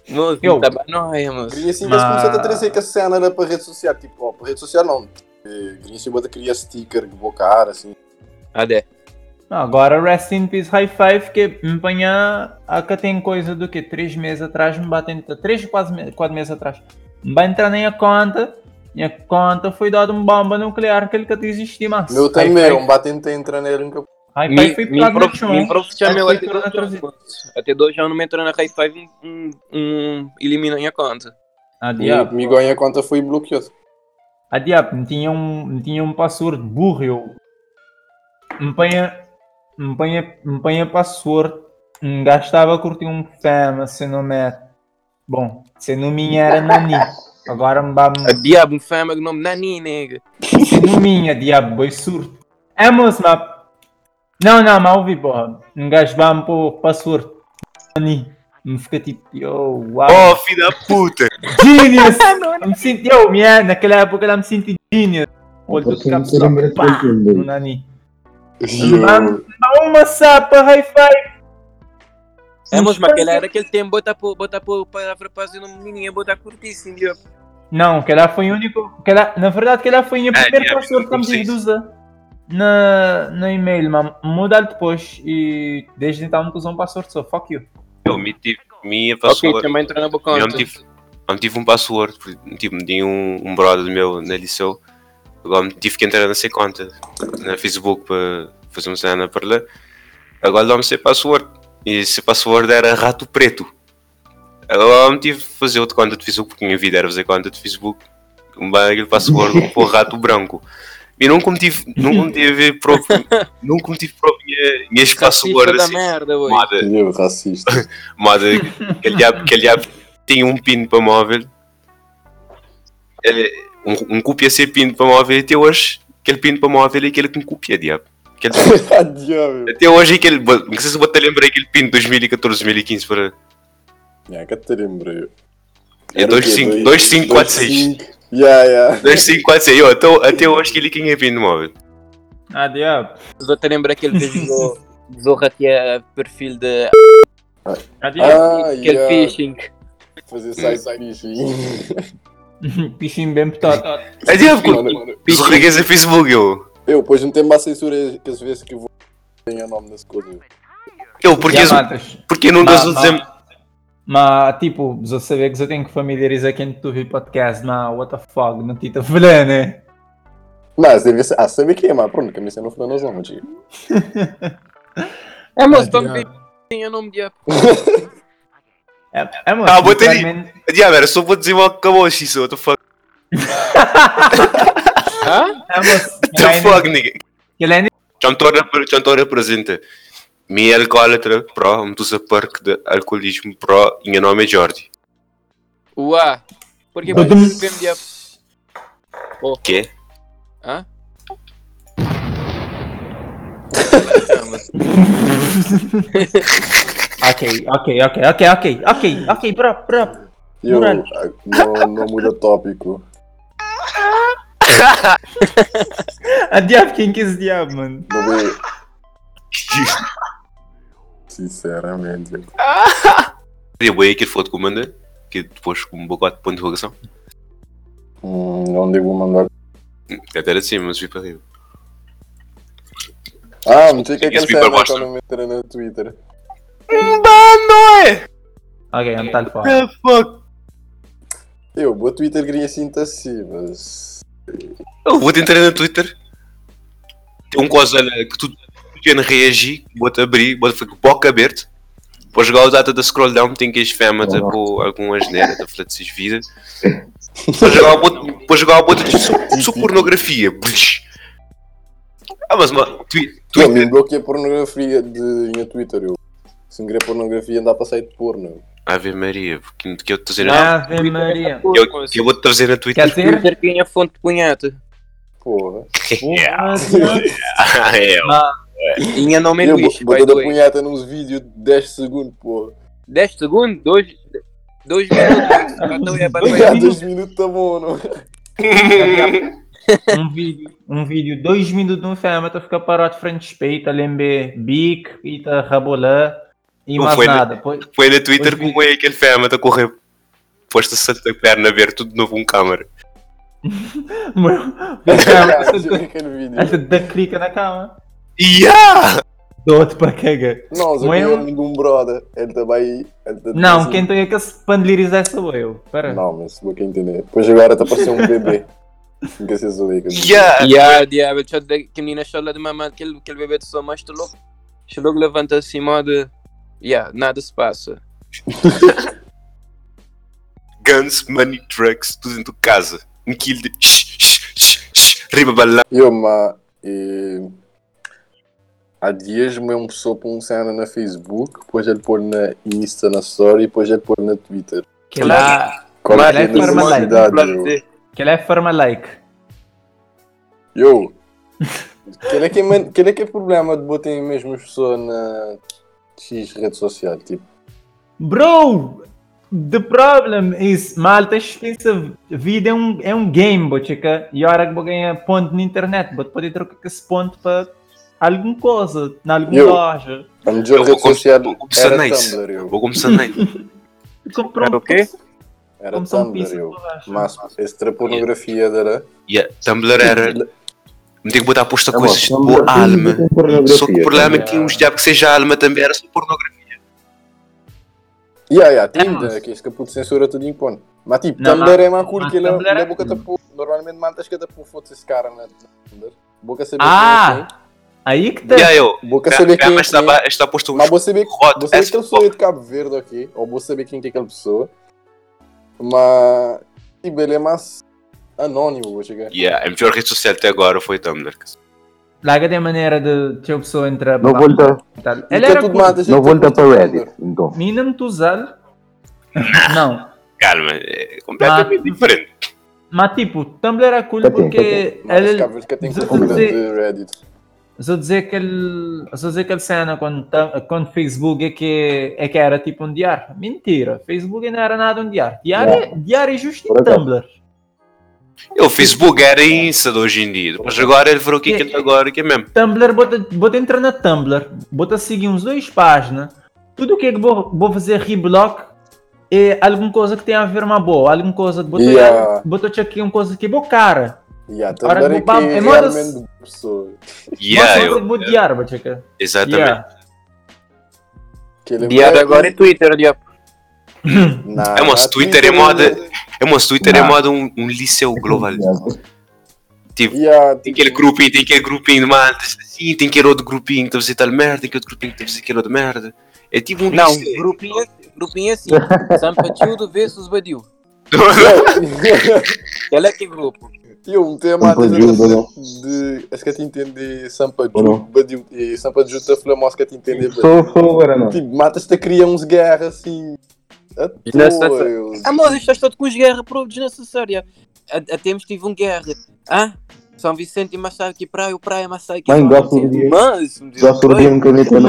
Speaker 1: Moço,
Speaker 4: Eu.
Speaker 1: não tá nóia, moço.
Speaker 2: Queria assim que
Speaker 4: Mas-
Speaker 2: começaram a trazer que a cena era para rede social. Tipo, ó, para rede social não. Eh, Queria assim, bota queria sticker cara, assim.
Speaker 1: Até.
Speaker 4: Agora, Rest in Peace High Five, que me apanha. Acá tem coisa do que? Três meses atrás, me batem. Três, quase me- quatro meses atrás. Me vai entrar na minha conta. Minha conta foi dada uma bomba nuclear que ele que existia mais.
Speaker 2: Meu também, um batente tem entrar nele nunca.
Speaker 4: High Five foi plano no
Speaker 1: prof,
Speaker 4: chão.
Speaker 1: até dois
Speaker 4: na
Speaker 1: anos. moço. Até dois anos não me entrou na High Five, um, um elimina a minha conta.
Speaker 4: Ah, diabo.
Speaker 2: Mi ganha a conta foi bloqueado.
Speaker 4: Ah, diabo, me tinha um, me tinha um password burro. Eu. Me apanha. Me me. Um gajo estava a curtir um fama, se não mete. Bom, se não minha era Nani. Agora me
Speaker 1: A diabo, um fama de nome Nani, nega.
Speaker 4: se não minha, diabo, boi surto. É, moço, mas. Não, não, mas ouvi, porra. Um gajo vai-me pôr password. Nani. Me fica tipo, yo, uau.
Speaker 3: Oh, filho da puta.
Speaker 4: Genius! me senti, eu, minha, naquela época ela me senti genius. Olha, capsula,
Speaker 5: não lembra
Speaker 4: pá, no Nani.
Speaker 2: Eu-
Speaker 4: Mano, Dá uma sapa, high five.
Speaker 1: É, mas mas aquele era aquele tempo, botar por, botar por palavra para fazer um menininho, botar curtíssimo.
Speaker 4: Não, que ela foi o único. Que ela, na verdade, que ela foi minha
Speaker 3: Ah,
Speaker 4: primeira
Speaker 3: diabo,
Speaker 4: password que eu me tive de usar. Na, no e-mail, mas mudar depois. E desde então não uso um password só. Fuck you.
Speaker 3: Eu me tive minha
Speaker 1: Ok,
Speaker 3: password.
Speaker 1: também entrou na boca.
Speaker 3: Eu não tive, não tive um password. porque, Tipo, tinha um, um brother meu na liceu. Agora me tive que entrar nessa conta na Facebook para fazer uma cena para lá. Agora dá-me ser password. E esse password era rato preto. Agora me tive que fazer outra conta de Facebook, porque a minha vida era fazer conta de Facebook. Um aquele password com rato branco. E nunca me tive, nunca me tive próprio, nunca me tive próprio minha, minhas passwords assim.
Speaker 1: merda, ui.
Speaker 3: Moda,
Speaker 2: Eu, racista.
Speaker 3: moda, aquele diabo, aquele diabo tinha um pin para móvel. Ele, um, um copia ser pin para móvel até hoje. Aquele pin para móvel é aquele que me copia, diabo. Aquele,
Speaker 2: Ah, diabo.
Speaker 3: até hoje é aquele. Não sei se vou te lembrar aquele pin de 2014, 2015 para.
Speaker 2: Yeah, que te lembro eu.
Speaker 3: É
Speaker 2: Era o quê?
Speaker 3: 25,
Speaker 2: Dois-
Speaker 3: 2546.
Speaker 2: 25. Yeah, yeah.
Speaker 3: 2546. Eu, até hoje que ele quem é vindo móvel.
Speaker 4: Ah, diabo.
Speaker 1: Te lembra aquele que jogou Zorra que é perfil de
Speaker 4: Ah, diabo.
Speaker 2: Ah,
Speaker 1: aquele
Speaker 2: yeah.
Speaker 1: phishing.
Speaker 2: Fazer side fishing.
Speaker 4: Pichinho bem petado.
Speaker 3: É diabo. Zorraguês é Facebook, eu.
Speaker 2: Eu, pois não tem mais censura que às vezes que eu vou ter o nome das coisas.
Speaker 3: Eu, porque, porque não gosto de dizer.
Speaker 4: Mas, tipo, eu saber que eu tenho que familiarizar quem tu vi podcast, mas what the fuck, não te tá falando, né?
Speaker 2: Mas deve ser. Ah, sabe quem é, mas pronto, que não foi nós não, tio.
Speaker 1: É, mas também tem o nome de
Speaker 4: É, é mano,
Speaker 3: Ah, botei-
Speaker 4: literalmente-
Speaker 3: Diabo, era só para dizer uma acabou isso, what the fuck.
Speaker 1: Hã?
Speaker 4: É, mas,
Speaker 3: What the fuck, nigga.
Speaker 4: É
Speaker 3: estou a representar. Mi alcoólatra pro, me tu parque de alcoolismo pro, meu nome é Jordi.
Speaker 1: Uá. Porque mais tem de
Speaker 3: O quê?
Speaker 1: Hã?
Speaker 4: Ok, ok, ok, ok, ok, ok, ok, bro, bro.
Speaker 2: Eu, ah, não, não muda tópico.
Speaker 4: A diabo, quem que é esse diabo, mano?
Speaker 2: Não vê. Sinceramente.
Speaker 3: Eu vou aí que foto comanda, que depois com um bocado de ponto de interrogação.
Speaker 2: Hum, onde eu vou mandar?
Speaker 3: Até era assim, mas vi para rir.
Speaker 2: Ah, não sei o que é que ele serve quando me entra no Twitter.
Speaker 4: Ok, I'm tal fora.
Speaker 3: The fuck?
Speaker 2: Eu, o Twitter queria assim assim, mas.
Speaker 3: Eu vou-te entrar no Twitter. Tem um coisa que tu pequeno reagir, vou-te abrir, vou-te ficar boca aberta. Vou jogar o data da scroll down, tem que ir fama de pôr alguma asneira da Flatzis vida. Vou jogar o bot, vou jogar o bot de só pornografia. Ah, mas mano, twi-
Speaker 2: Eu me
Speaker 3: Twitter.
Speaker 2: bloqueei pornografia de, no Twitter. Eu. Se me querer pornografia, dá para sair de porno.
Speaker 3: Ave Maria, que que eu te trazer na,
Speaker 4: Ave Maria.
Speaker 3: eu, que eu vou te trazer na Twitter.
Speaker 4: Quer dizer?
Speaker 1: Twitter tinha fonte de punheta.
Speaker 2: Porra.
Speaker 3: Yeah.
Speaker 4: Porra,
Speaker 3: É,
Speaker 4: Mas,
Speaker 1: Tinha nome
Speaker 2: Eu
Speaker 1: Luís, the
Speaker 2: da punheta nos vídeos de 10 segundos, porra.
Speaker 1: 10 segundos? 2 2 minutos. Então é
Speaker 2: 2 minutos tá bom, não?
Speaker 4: um vídeo, um vídeo, dois minutos no fama, tu fica parado de frente de peito, a lember bico, e tá rabolã, e
Speaker 3: Não
Speaker 4: mais
Speaker 3: foi,
Speaker 4: nada. Pois,
Speaker 3: Foi no Twitter
Speaker 4: Pois
Speaker 3: como é aquele fama a correr. Posta Santa Perna a ver tudo de novo um câmara.
Speaker 4: mano,
Speaker 2: aquele
Speaker 4: essa da clica na cama.
Speaker 3: Yeah!
Speaker 4: Dou-te para cagar.
Speaker 2: Não, só
Speaker 4: Não
Speaker 2: que
Speaker 4: é
Speaker 2: é
Speaker 4: um-
Speaker 2: de um brother. Ele também. Ele
Speaker 4: Não,
Speaker 2: assim-
Speaker 4: quem tem que se pandelirizar sou eu. Pera.
Speaker 2: Não, mas vou quem entender. Depois agora está a parecer um bebê. Nunca se zoei.
Speaker 3: Yeah!
Speaker 1: A diabo, deixa eu dizer que a menina chora de mamar aquele, aquele bebê de sua mãe, está louco. Deixa logo levanta assim, modo. Yeah, nada se passa.
Speaker 3: Guns, money, drugs, tudo dentro de casa. Um quilo de. Shh, shh, shh, shh, riba balão.
Speaker 2: Eu, mas. eh, Há dias me uma pessoa põe um cena na Facebook, depois ele pôr na Insta na Story, depois ele pôr na Twitter.
Speaker 4: Que lá,
Speaker 2: Qual
Speaker 4: Mas
Speaker 2: é,
Speaker 4: é
Speaker 2: a necessidade? Eu?
Speaker 1: que
Speaker 4: lá é forma like.
Speaker 2: Eu. Qual é que é, é que é o problema de botar mesmo as pessoas na X rede social? Tipo,
Speaker 4: Bro, the problem is, malta, pensa, vida é um, é um game, bochica. E a hora que vou ganhar ponto na internet, vou poder trocar esse ponto para alguma coisa, na alguma
Speaker 2: Eu.
Speaker 4: loja.
Speaker 2: a melhor
Speaker 3: Eu vou
Speaker 2: rede
Speaker 3: com-
Speaker 2: social
Speaker 3: vou começar nice.
Speaker 2: Tumblr, eu.
Speaker 3: Vou começar nem.
Speaker 4: Comprou
Speaker 1: Era o quê?
Speaker 2: Era Tumblr, eu. Mas essa pornografia era...
Speaker 3: Yeah, Tumblr era. Me que botar a posta
Speaker 5: bom,
Speaker 3: coisas
Speaker 5: Tumblr
Speaker 3: tipo alma. Só que o problema é que uns diabos que seja alma também era só pornografia.
Speaker 2: Yeah, yeah,
Speaker 4: É,
Speaker 2: Tinder,
Speaker 4: mas-
Speaker 2: que que puto censura tudo impõe. Mas tipo,
Speaker 4: Não,
Speaker 2: Tumblr
Speaker 4: mas-
Speaker 2: é mais cool
Speaker 4: mas
Speaker 2: que ele
Speaker 4: Tumblr é-
Speaker 2: é boca pôr. Normalmente mantas que da pôr fotos esse cara na Tumblr. Boca saber
Speaker 4: Ah, aí que tá.
Speaker 3: Aí eu.
Speaker 2: é. Boca saber quem é.
Speaker 3: Mas está,
Speaker 2: é.
Speaker 3: posto
Speaker 2: Mas
Speaker 3: uns.
Speaker 2: vou saber, que pessoa é de Cabo Verde, ok? Ou vou saber quem que é aquela pessoa. Mas, tipo, ele é mais anônimo, vou chegar.
Speaker 3: Yeah, a melhor rede social até agora foi Tumblr.
Speaker 4: Larga de maneira de que a pessoa entra
Speaker 5: Não volta.
Speaker 2: E que
Speaker 4: era
Speaker 2: tudo gente,
Speaker 5: não volta
Speaker 2: curte
Speaker 5: para
Speaker 2: Tumblr.
Speaker 5: Reddit, então.
Speaker 4: Mina não tu usar. Não.
Speaker 3: Calma, é completamente
Speaker 4: Mas-
Speaker 3: diferente.
Speaker 4: Mas tipo, Tumblr era cool
Speaker 5: Tá
Speaker 4: porque
Speaker 2: Mas
Speaker 4: ela.
Speaker 2: Cabo Verde que tem
Speaker 4: dizer-
Speaker 2: de Reddit.
Speaker 4: Só dizer que ele, só dizer que ele cena quando, quando Facebook é que, é que era tipo um diário. Mentira, Facebook não era nada um diário. Diário, é- diário é justo em
Speaker 5: Por
Speaker 4: Tumblr.
Speaker 3: O Facebook era Insta de hoje em dia. Depois agora ele virou o que é que é agora, que é mesmo.
Speaker 4: Tumblr, bota, bota entrar na Tumblr, bota seguir uns dois páginas. Tudo o que é que vou, vou fazer reblock é alguma coisa que tem a ver uma boa, alguma coisa que bota,
Speaker 2: Yeah.
Speaker 4: bota aqui uma coisa que é boa cara.
Speaker 2: Yeah,
Speaker 4: Ora,
Speaker 2: também é que é
Speaker 4: é
Speaker 2: realmente pessoa.
Speaker 3: Yeah,
Speaker 4: Mas
Speaker 3: eu,
Speaker 4: vou diário, bachaca.
Speaker 3: exatamente.
Speaker 4: Yeah.
Speaker 2: Que ele
Speaker 1: Diário
Speaker 2: vai-
Speaker 1: agora é Twitter, diabo.
Speaker 2: Não,
Speaker 3: É,
Speaker 2: não,
Speaker 3: Twitter é moda. É, moço, Twitter é
Speaker 4: Não.
Speaker 3: moda um, um liceu global. Tipo,
Speaker 2: Yeah,
Speaker 3: tem aquele grupinho, tem aquele grupinho de maltas, assim, tem aquele outro grupinho que está a fazer tal merda, tem aquele outro grupinho que está a fazer aquele outro merda. É tipo um
Speaker 1: Não,
Speaker 3: liceu.
Speaker 1: grupinho, grupinho assim. Sampatildo versus Badiu. Ele é que grupo.
Speaker 2: Eu um tema
Speaker 5: Sampa
Speaker 2: de acho que te entender Sampa e Sampa Flamos que te entender
Speaker 5: Sou, sou.
Speaker 2: Tipo, matas-te a criar uns guerras assim. Eu-
Speaker 1: Ah, mas estás todo com os guerra pro desnecessária. A- Até me tive um guerra. Ah? São Vicente e Machado que praia, o praia, que São
Speaker 5: gosto
Speaker 1: Vicente.
Speaker 5: de-
Speaker 1: Mas, me diz,
Speaker 5: Já surdia me meter num.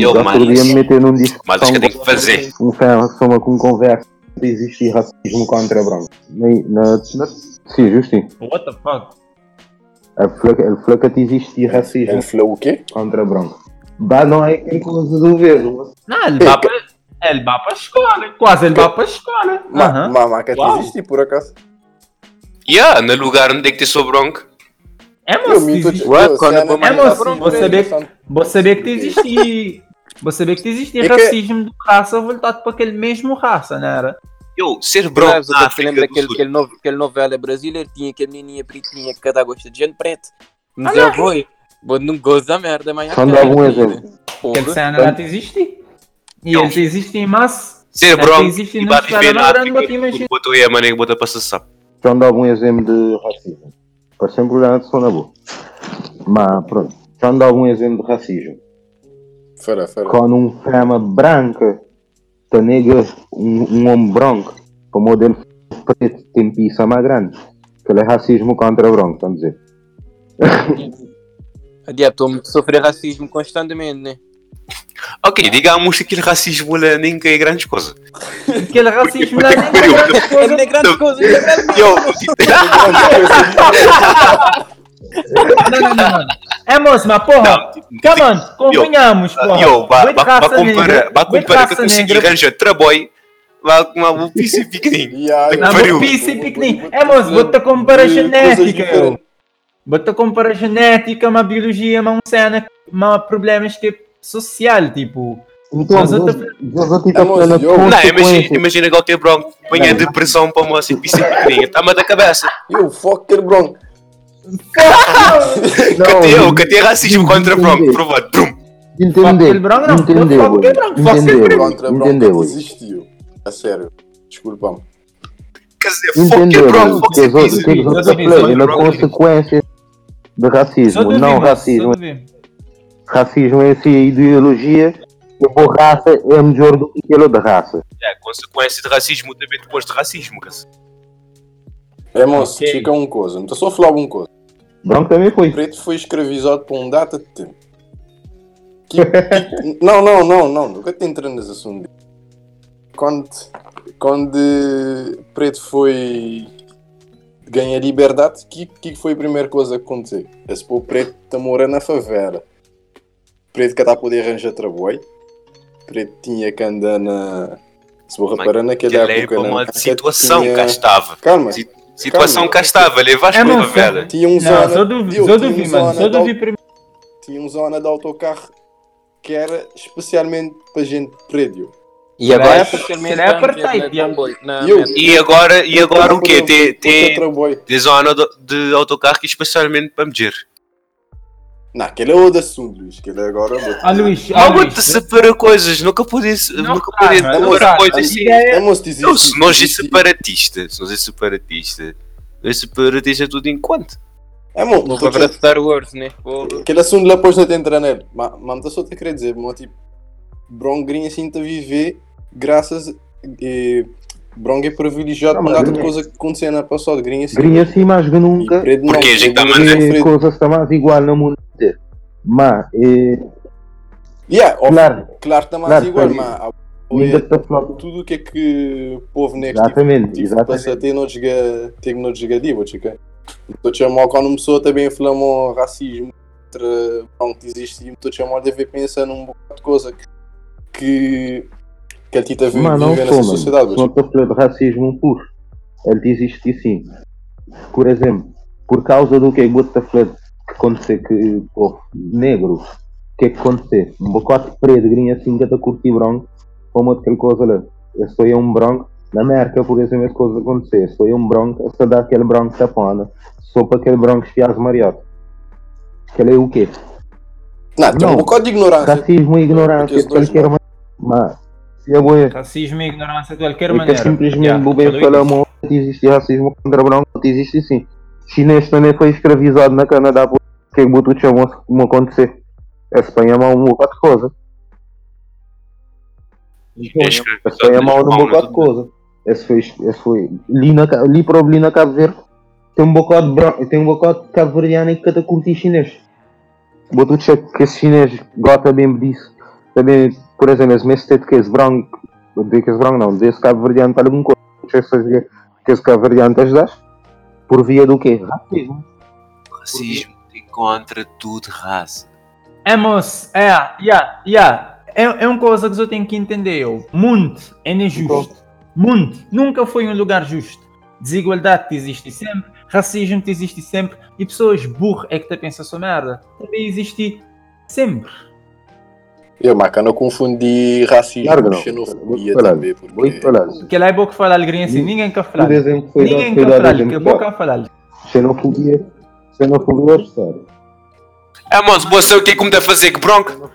Speaker 3: Eu,
Speaker 5: Já
Speaker 3: mano,
Speaker 5: surdia me meter num disco.
Speaker 3: mas que eu tenho que fazer.
Speaker 5: Um fã soma com conversa de existir racismo contra branco. Na, sim, justinho.
Speaker 4: What the fuck?
Speaker 5: A flaca, a flaca de existir racismo
Speaker 2: Ele falou o quê?
Speaker 5: contra branco. Bah, não é que coisa do mesmo.
Speaker 4: Não, ele para ele vai para a escola. Quase ele vai para a escola.
Speaker 2: Ma-
Speaker 4: Aham.
Speaker 2: ma- Maca te
Speaker 4: Uau.
Speaker 2: existe por acaso?
Speaker 3: Yeah, no lugar onde é que.
Speaker 4: É, moço,
Speaker 1: What?
Speaker 2: eu,
Speaker 1: Quando
Speaker 2: cena-
Speaker 1: eu vou
Speaker 4: É, moço,
Speaker 2: assim,
Speaker 4: você vê que- Vou saber que existe. Vou saber que existe
Speaker 2: É que-
Speaker 4: racismo de raça voltado para aquele mesmo raça, não era?
Speaker 3: Eu, ser bronco na
Speaker 1: te
Speaker 3: África do
Speaker 1: daquele
Speaker 3: Sul.
Speaker 1: aquele novo, aquele novela brasileiro, tinha aquele menininha pretinha que cada gosta de gente preta. Mas eu vou, vou não gosto da merda, mas
Speaker 5: Só dava um exemplo.
Speaker 4: Aquele cena te existe. E
Speaker 3: Não.
Speaker 4: ele te existe em massa.
Speaker 3: Ser bronco
Speaker 4: existe
Speaker 3: e
Speaker 4: escala
Speaker 3: viver na África
Speaker 4: bota imagina.
Speaker 3: botou aí a maneira que bota para.
Speaker 5: Deixa eu dar algum exemplo de racismo. Para sempre olhar de som na boa. Mas pronto. Eu dar algum exemplo de racismo.
Speaker 2: Fera, fera.
Speaker 5: Quando um fama branca te nega um, um homem branco, para o modelo preto tem pizza mais grande. Aquele é racismo contra branco, estão a dizer.
Speaker 1: Diabo, estou a sofrer racismo constantemente, né?
Speaker 3: Ok, digamos que aquele racismo lá nem que é grande coisa.
Speaker 4: Aquele racismo lá nem tem grande coisa.
Speaker 1: não é grande coisa, é
Speaker 4: Não, não. É moço, mas porra. Come on, convenhamos, porra.
Speaker 3: eu, vai comparar, comparar que eu consegui arranjar trabalho, vai com uma pisse pequenininho.
Speaker 2: Eu-
Speaker 4: pisse
Speaker 2: eu-
Speaker 4: É, moço, vou-te comparar
Speaker 2: de
Speaker 4: genética,
Speaker 2: coisas diferentes.
Speaker 4: Bota compara genética, uma biologia, uma cena, uma problemas que social, tipo.
Speaker 5: Então, não
Speaker 2: É, eu-
Speaker 3: Não, imagina, qualquer bronco, põe a depressão para uma assim, pisse pequenininha, está-me da cabeça.
Speaker 2: Eu, fuck aquele bronco.
Speaker 3: Cadê eu? Cadê racismo contra bronco? Provado.
Speaker 4: Branco, não.
Speaker 5: entender,
Speaker 2: bronco
Speaker 5: hoje.
Speaker 2: existiu. A sério. Desculpa-me.
Speaker 3: Quer dizer, fuck
Speaker 5: entender,
Speaker 3: your bronco,
Speaker 5: hoje.
Speaker 3: fuck
Speaker 5: que
Speaker 3: your
Speaker 5: as outras
Speaker 3: pisse.
Speaker 5: que as outras
Speaker 4: Eu duvido,
Speaker 5: falam
Speaker 4: eu
Speaker 5: na
Speaker 3: duvido.
Speaker 5: consequência de
Speaker 4: Só
Speaker 5: racismo,
Speaker 4: duvido,
Speaker 5: não racismo. Racismo é assim, a ideologia que por raça é melhor do que aquilo de raça.
Speaker 3: É, consequência de racismo também depois de racismo, cara.
Speaker 2: É, moço,
Speaker 4: Ok.
Speaker 2: fica uma coisa. Não estou só a falar uma coisa.
Speaker 5: Branco também
Speaker 2: O
Speaker 5: foi.
Speaker 2: preto foi escravizado por um data de tempo. Que- que- não, não, não, não. Nunca te entrando nesse assunto. Quando, quando preto foi ganhar liberdade, o que, que foi a primeira coisa que aconteceu? Esse povo preto está morando na favela. Preto que está a poder arranjar trabalho. Preto tinha que andar na. Se vou reparar naquela
Speaker 3: Aquela é
Speaker 2: época. na
Speaker 3: uma
Speaker 2: África,
Speaker 3: situação
Speaker 2: tinha-
Speaker 3: cá estava.
Speaker 2: Calma.
Speaker 3: Si- Situação
Speaker 2: Calma.
Speaker 3: cá estava, levaste
Speaker 4: É,
Speaker 3: para a
Speaker 4: não,
Speaker 3: favela.
Speaker 2: Tinha um
Speaker 4: Não,
Speaker 2: zona.
Speaker 4: só
Speaker 2: Diogo,
Speaker 4: só
Speaker 2: tinha um
Speaker 4: duvido, mano.
Speaker 2: zona
Speaker 4: Só
Speaker 2: de
Speaker 4: duvido primeiro.
Speaker 2: tinha uma zona de autocarro que era especialmente para gente prédio.
Speaker 1: E agora,
Speaker 4: É,
Speaker 1: especialmente,
Speaker 4: é apartheid,
Speaker 1: na- na- na-
Speaker 2: E
Speaker 1: na-
Speaker 3: agora, e agora o quê? Tem,
Speaker 2: Tem
Speaker 3: tem, zona de, de autocarro que é especialmente para medir.
Speaker 2: Não, aquele é outro assunto, Luís. Aquele é agora.
Speaker 4: Ah, Luís, ah,
Speaker 3: Não
Speaker 4: Luís.
Speaker 3: vou-te separar coisas, nunca podia,
Speaker 4: Não
Speaker 3: nunca podia
Speaker 2: não
Speaker 3: separar coisas assim.
Speaker 2: É, existe.
Speaker 3: Eu, se nós é separatista, se nós é separatista, é separatista tudo enquanto.
Speaker 2: É,
Speaker 1: Vou
Speaker 2: tô-
Speaker 1: para Star Wars, né?
Speaker 2: Aquele assunto lá depois não te entra nele. Mas mas não só te querer dizer, mas tipo, Brongrinho assim está a viver graças. E, Brong é privilegiado
Speaker 5: Não,
Speaker 2: por nada de coisa que acontecia na passada. Grinha assim.
Speaker 5: Grinha assim mais que nunca.
Speaker 2: não.
Speaker 3: Porque a gente tá
Speaker 2: Preto
Speaker 3: mandando-
Speaker 2: é
Speaker 5: E
Speaker 2: preto.
Speaker 5: coisas estão mais igual no mundo Mas, é,
Speaker 2: Yeah, ó,
Speaker 5: claro,
Speaker 2: claro, está mais
Speaker 5: Claro,
Speaker 2: igual,
Speaker 5: tá.
Speaker 2: mas tudo o que é que o povo neste
Speaker 5: Exatamente,
Speaker 2: tipo,
Speaker 5: exatamente.
Speaker 2: passa a ter no joga- ter no jogativo, chica. Estou a chamar quando pessoa também inflamou racismo entre não que existe, estou a chamar deve pensar num bocado de coisa que que que ele tita vive
Speaker 5: Mas não
Speaker 2: viver
Speaker 5: sou,
Speaker 2: nessa sociedade.
Speaker 5: Não estou a falar de racismo puro. Ele existe sim. Por exemplo, por causa do que é que está a falar que acontecer que povo negro, o que é que aconteceu? Um bocado de preto, grinha assim, que está a curtir branco, como aquela coisa lá. Eu sou eu um branco, na América, por exemplo, as coisas acontecer. Sou eu um branco, essa dá aquele branco tapando, só para aquele branco espiar mariado. Aquele é o quê?
Speaker 2: Não, tem um
Speaker 5: Não.
Speaker 2: bocado de ignorância.
Speaker 5: Racismo e ignorância,
Speaker 2: Porque
Speaker 5: de qualquer maneira. Mas, se eu vou
Speaker 4: Racismo e ignorância de qualquer
Speaker 5: É
Speaker 4: maneira.
Speaker 5: simplesmente
Speaker 4: Yeah,
Speaker 5: o bem
Speaker 4: falou
Speaker 5: falar existe racismo contra branco, existe sim. Chinês também foi escravizado na Canadá por que é que botou chamou como acontecer. A Espanha é mal um bocado de coisa. A Espanha é mal um bocado de coisa. Esse foi, esse foi. Ali, na, ali para ali na Cabo Verde tem um bocado de branco, tem um bocado de cabo verdeano que cada curte chinês. Botou que esse chinês gosta bem disso. Também, por exemplo, esse mês que esse branco, não digo que esse branco não, desse cabo verdeano para algum coisa. Que esse- que esse cabo verdeano te ajudaste? Por via do quê? Racismo.
Speaker 3: Racismo encontra tudo raça.
Speaker 4: É, moço, é, yeah, yeah. É, é uma coisa que eu tenho que entender. Eu. Mundo é não justo. Mundo nunca foi um lugar justo. Desigualdade te existe sempre, racismo te existe sempre e pessoas burras é que te pensam sua merda. Também existe sempre.
Speaker 2: Eu, mas eu não confundi racismo
Speaker 5: Claro
Speaker 2: com xenofobia
Speaker 5: falar,
Speaker 2: também, porque
Speaker 5: falar.
Speaker 4: Que lá é boa que fala alegria assim, ninguém quer falar.
Speaker 5: Por exemplo, foi
Speaker 4: Ninguém quer falar, que é
Speaker 5: claro.
Speaker 4: que falar.
Speaker 5: Xenofobia. Xenofobia é história.
Speaker 3: É, moço, você o que é que me dá a fazer? Que bronco?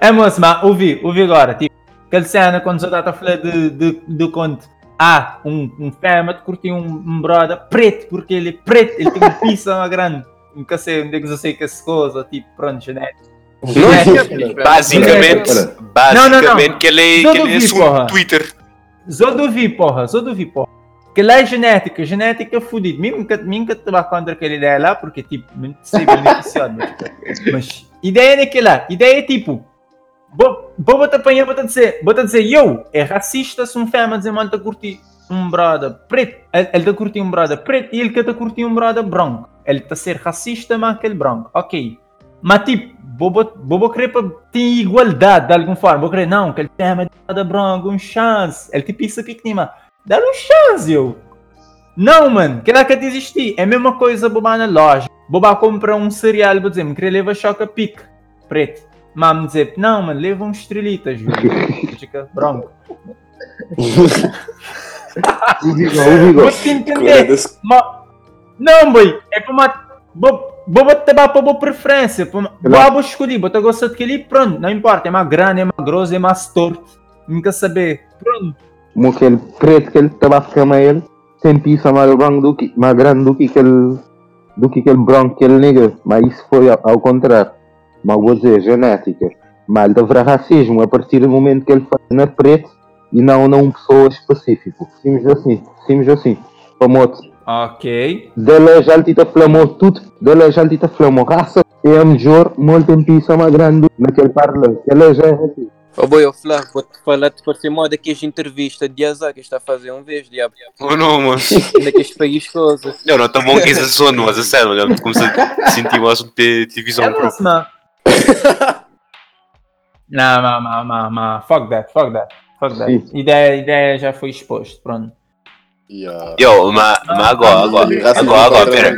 Speaker 4: É moço, mas ouvi, ouvi agora, tipo, aquela cena quando já está a falar de, de, de quando há um, um fêmea que curtiu um, um brother preto, porque ele é preto, ele tem uma pizza uma grande. Nunca sei onde é que eu sei que essa coisa, tipo, pronto, genético.
Speaker 3: Basicamente,
Speaker 4: Não, não, não.
Speaker 3: basicamente que ele é,
Speaker 4: Não
Speaker 3: que ele é
Speaker 4: porra.
Speaker 3: do Twitter.
Speaker 4: Só duvi, porra, só duvi, porra. Que lá é genética, genética é fodido. Que, que eu estava contra aquela ideia lá, porque, tipo, sei beneficiado. mas, tipo, mas ideia é que lá, ideia é tipo, vou, te apanhar, vou te dizer, vou te dizer, eu, é racista se um fêmea dizer, mano, tá curtir um brother preto, ele ele tá curtir um brother preto e ele que tá curtir um brother branco. Ele tá ser racista, mas aquele branco, ok. Mas tipo, vou, querer para ter igualdade de alguma forma. Vou querer, não, que ele tem da branco, um chance. Ele tipo isso pequenina. Dá um chance, eu. Não, mano, que lá que te existir. É a mesma coisa boba na loja. Boba compra um cereal, vou dizer, me querer levar choca pique, preto. Mas me dizer, não, mano, leva uns estrelitas, viu? Fica branco.
Speaker 5: O Vigor, o Vigor.
Speaker 4: Vou te entender. Ma... Não, boy, é para uma. Vou vou te para boa preferência. Escolher, vou te gostar daquele pronto. Não importa, é mais grande, é mais grosso, é mais torto. Nunca saber. Pronto.
Speaker 5: Como aquele preto que ele estava a mais ele, tem pizza mais branco do que, mais grande do que aquele, do que aquele branco que ele negro. Mas isso foi ao, ao contrário. Mas vou dizer, genética. Mas haverá racismo a partir do momento que ele faz na preto e não numa pessoa específica. Simples assim, simples assim. Famoso.
Speaker 4: Ok.
Speaker 5: Dele já lhe flamou tudo, dele já lhe flamou raça. É a melhor, muito tem pizza mais grande naquele parlante. Ele já é assim.
Speaker 1: Ô boi, ô Flávio, vou-te falar de parecer moda que as entrevistas de azar que está a fazer um vez, diabo.
Speaker 3: Oh não, moço.
Speaker 1: Ainda que este país coisa.
Speaker 3: Não, não, tá bom que esse sono, mas a sério, olha, comecei a sentir o assunto de divisão
Speaker 4: É
Speaker 3: própria.
Speaker 4: Não, não, não, não, não. Fuck that, fuck that. Fuck that. Ideia, ideia já foi exposto, pronto.
Speaker 2: Yeah.
Speaker 3: Yo, mas, mas agora, agora, agora, agora, pera.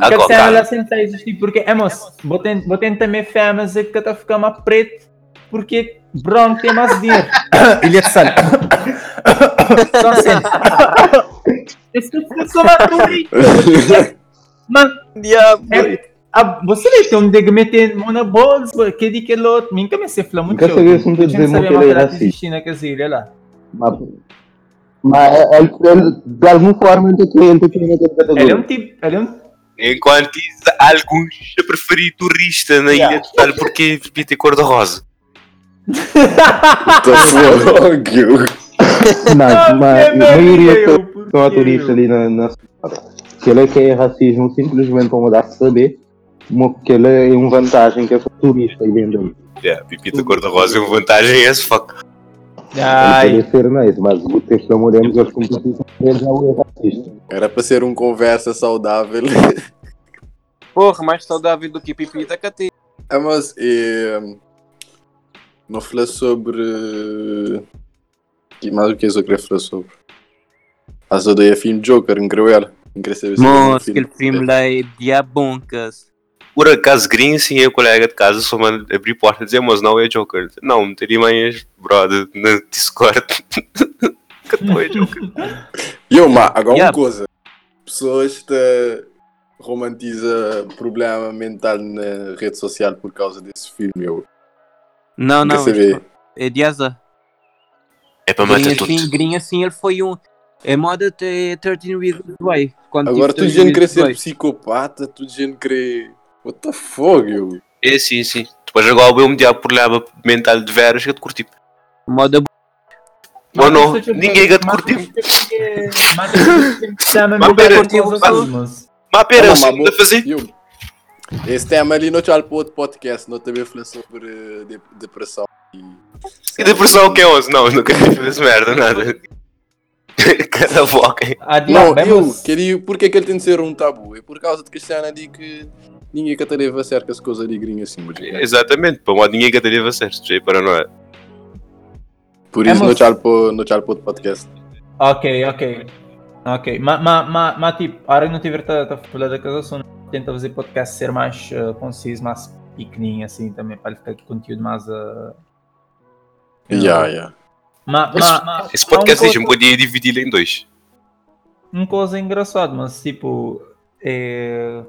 Speaker 3: Agora,
Speaker 4: lá sempre está a existir, porque, é moço, vou tentar, vou tentar também fêmeas que está a ficar mais preto, porque branco tem mais dinheiro. Ele é de sal. Só assim. Esse é uma coisa. Mano,
Speaker 1: Diabo.
Speaker 4: é, a, você vê tem um de meter mão na bolsa, que de que outro, mim também se flama muito.
Speaker 5: Nunca sabia se não
Speaker 4: Eu
Speaker 5: te
Speaker 4: não
Speaker 5: dizer
Speaker 4: sabia
Speaker 5: muito
Speaker 4: mais
Speaker 5: ele
Speaker 4: que
Speaker 5: é assim.
Speaker 4: naquela ilha lá.
Speaker 5: Mas, mas ele, ele, de alguma forma, ele tem ele
Speaker 4: é um tipo, ele é um
Speaker 3: Enquanto alguns a preferir turista na
Speaker 4: Yeah.
Speaker 3: ilha de Tal porque ter cor de rosa.
Speaker 2: What the fuck?
Speaker 5: Não, mas a
Speaker 4: que
Speaker 5: maioria
Speaker 4: merda,
Speaker 5: que
Speaker 4: eu,
Speaker 5: estão a turista ali na, na cidade. Que ele é que é racismo simplesmente para mudar de saber. Que ele é uma vantagem que é turista e vende aí.
Speaker 3: Yeah, pipita cor-de-rosa é uma vantagem as fuck.
Speaker 4: Ai,
Speaker 5: ser nice, mas o texto da Moremos, as competições dele já é racista.
Speaker 2: Era para ser um conversa saudável.
Speaker 1: Porra, mais saudável do que pipita que tem.
Speaker 2: Ah, mas eh, não falei sobre. Que mais o que é que eu queria falar sobre? Ah, só dei a filme Joker, incrível. Não queria saber se era um
Speaker 1: Nossa, aquele filme lá é diaboncas.
Speaker 3: Por acaso, Green, sim, é o colega de casa, só manda abrir porta e dizer, mas não é Joker. Não, teria mais brother no Discord. que tu é Joker?
Speaker 2: E eu, ma, agora
Speaker 1: Yeah.
Speaker 2: uma coisa. Pessoas te romantiza problema mental na rede social por causa desse filme. Eu
Speaker 1: Não, não.
Speaker 2: saber.
Speaker 1: É de asa.
Speaker 3: É para matar tudo.
Speaker 1: assim, grinha assim, ele foi um. É moda ter 13 Reasons Why.
Speaker 2: Agora tu dizendo
Speaker 1: 13
Speaker 2: querer ser
Speaker 1: Reasons
Speaker 2: psicopata, tu dizendo querer. What the fuck, eu?
Speaker 3: É sim, sim. Depois agora o meu problema mental de veras que eu te curti.
Speaker 1: Moda
Speaker 3: Ou não, ninguém que te curti. Mas pera, Mas pera, eu
Speaker 2: mas
Speaker 3: a fazer.
Speaker 2: Esse tema ali não te para outro podcast, não também falei sobre de- depressão e.
Speaker 3: E depressão que é 11? Não, não fazer essa merda, nada. Cada foca.
Speaker 2: Não, eu queria. Por que que ele tem de ser um tabu? É por causa de Cristiano ali que ninguém que te leva a sério com as coisas ali gringas assim, mas-
Speaker 3: Exatamente, para uma ninguém que te deve ser, já é.
Speaker 2: Por
Speaker 4: É,
Speaker 2: isso não
Speaker 4: mas-
Speaker 2: te para não te para outro podcast.
Speaker 4: Ok, ok. Ok, mas ma, ma, ma, tipo, a hora que não tiver a falar da casa, só tenta fazer podcast ser mais uh, conciso, mais pequenininho, assim, também, para ele ficar com conteúdo mais. Uh...
Speaker 2: Yeah, yeah.
Speaker 4: Ma,
Speaker 3: Esse-
Speaker 4: ma, ma,
Speaker 3: Esse podcast
Speaker 4: há
Speaker 3: a
Speaker 4: um
Speaker 3: gente
Speaker 4: coisa-
Speaker 3: podia dividir em dois.
Speaker 4: uma coisa engraçada, mas tipo. É...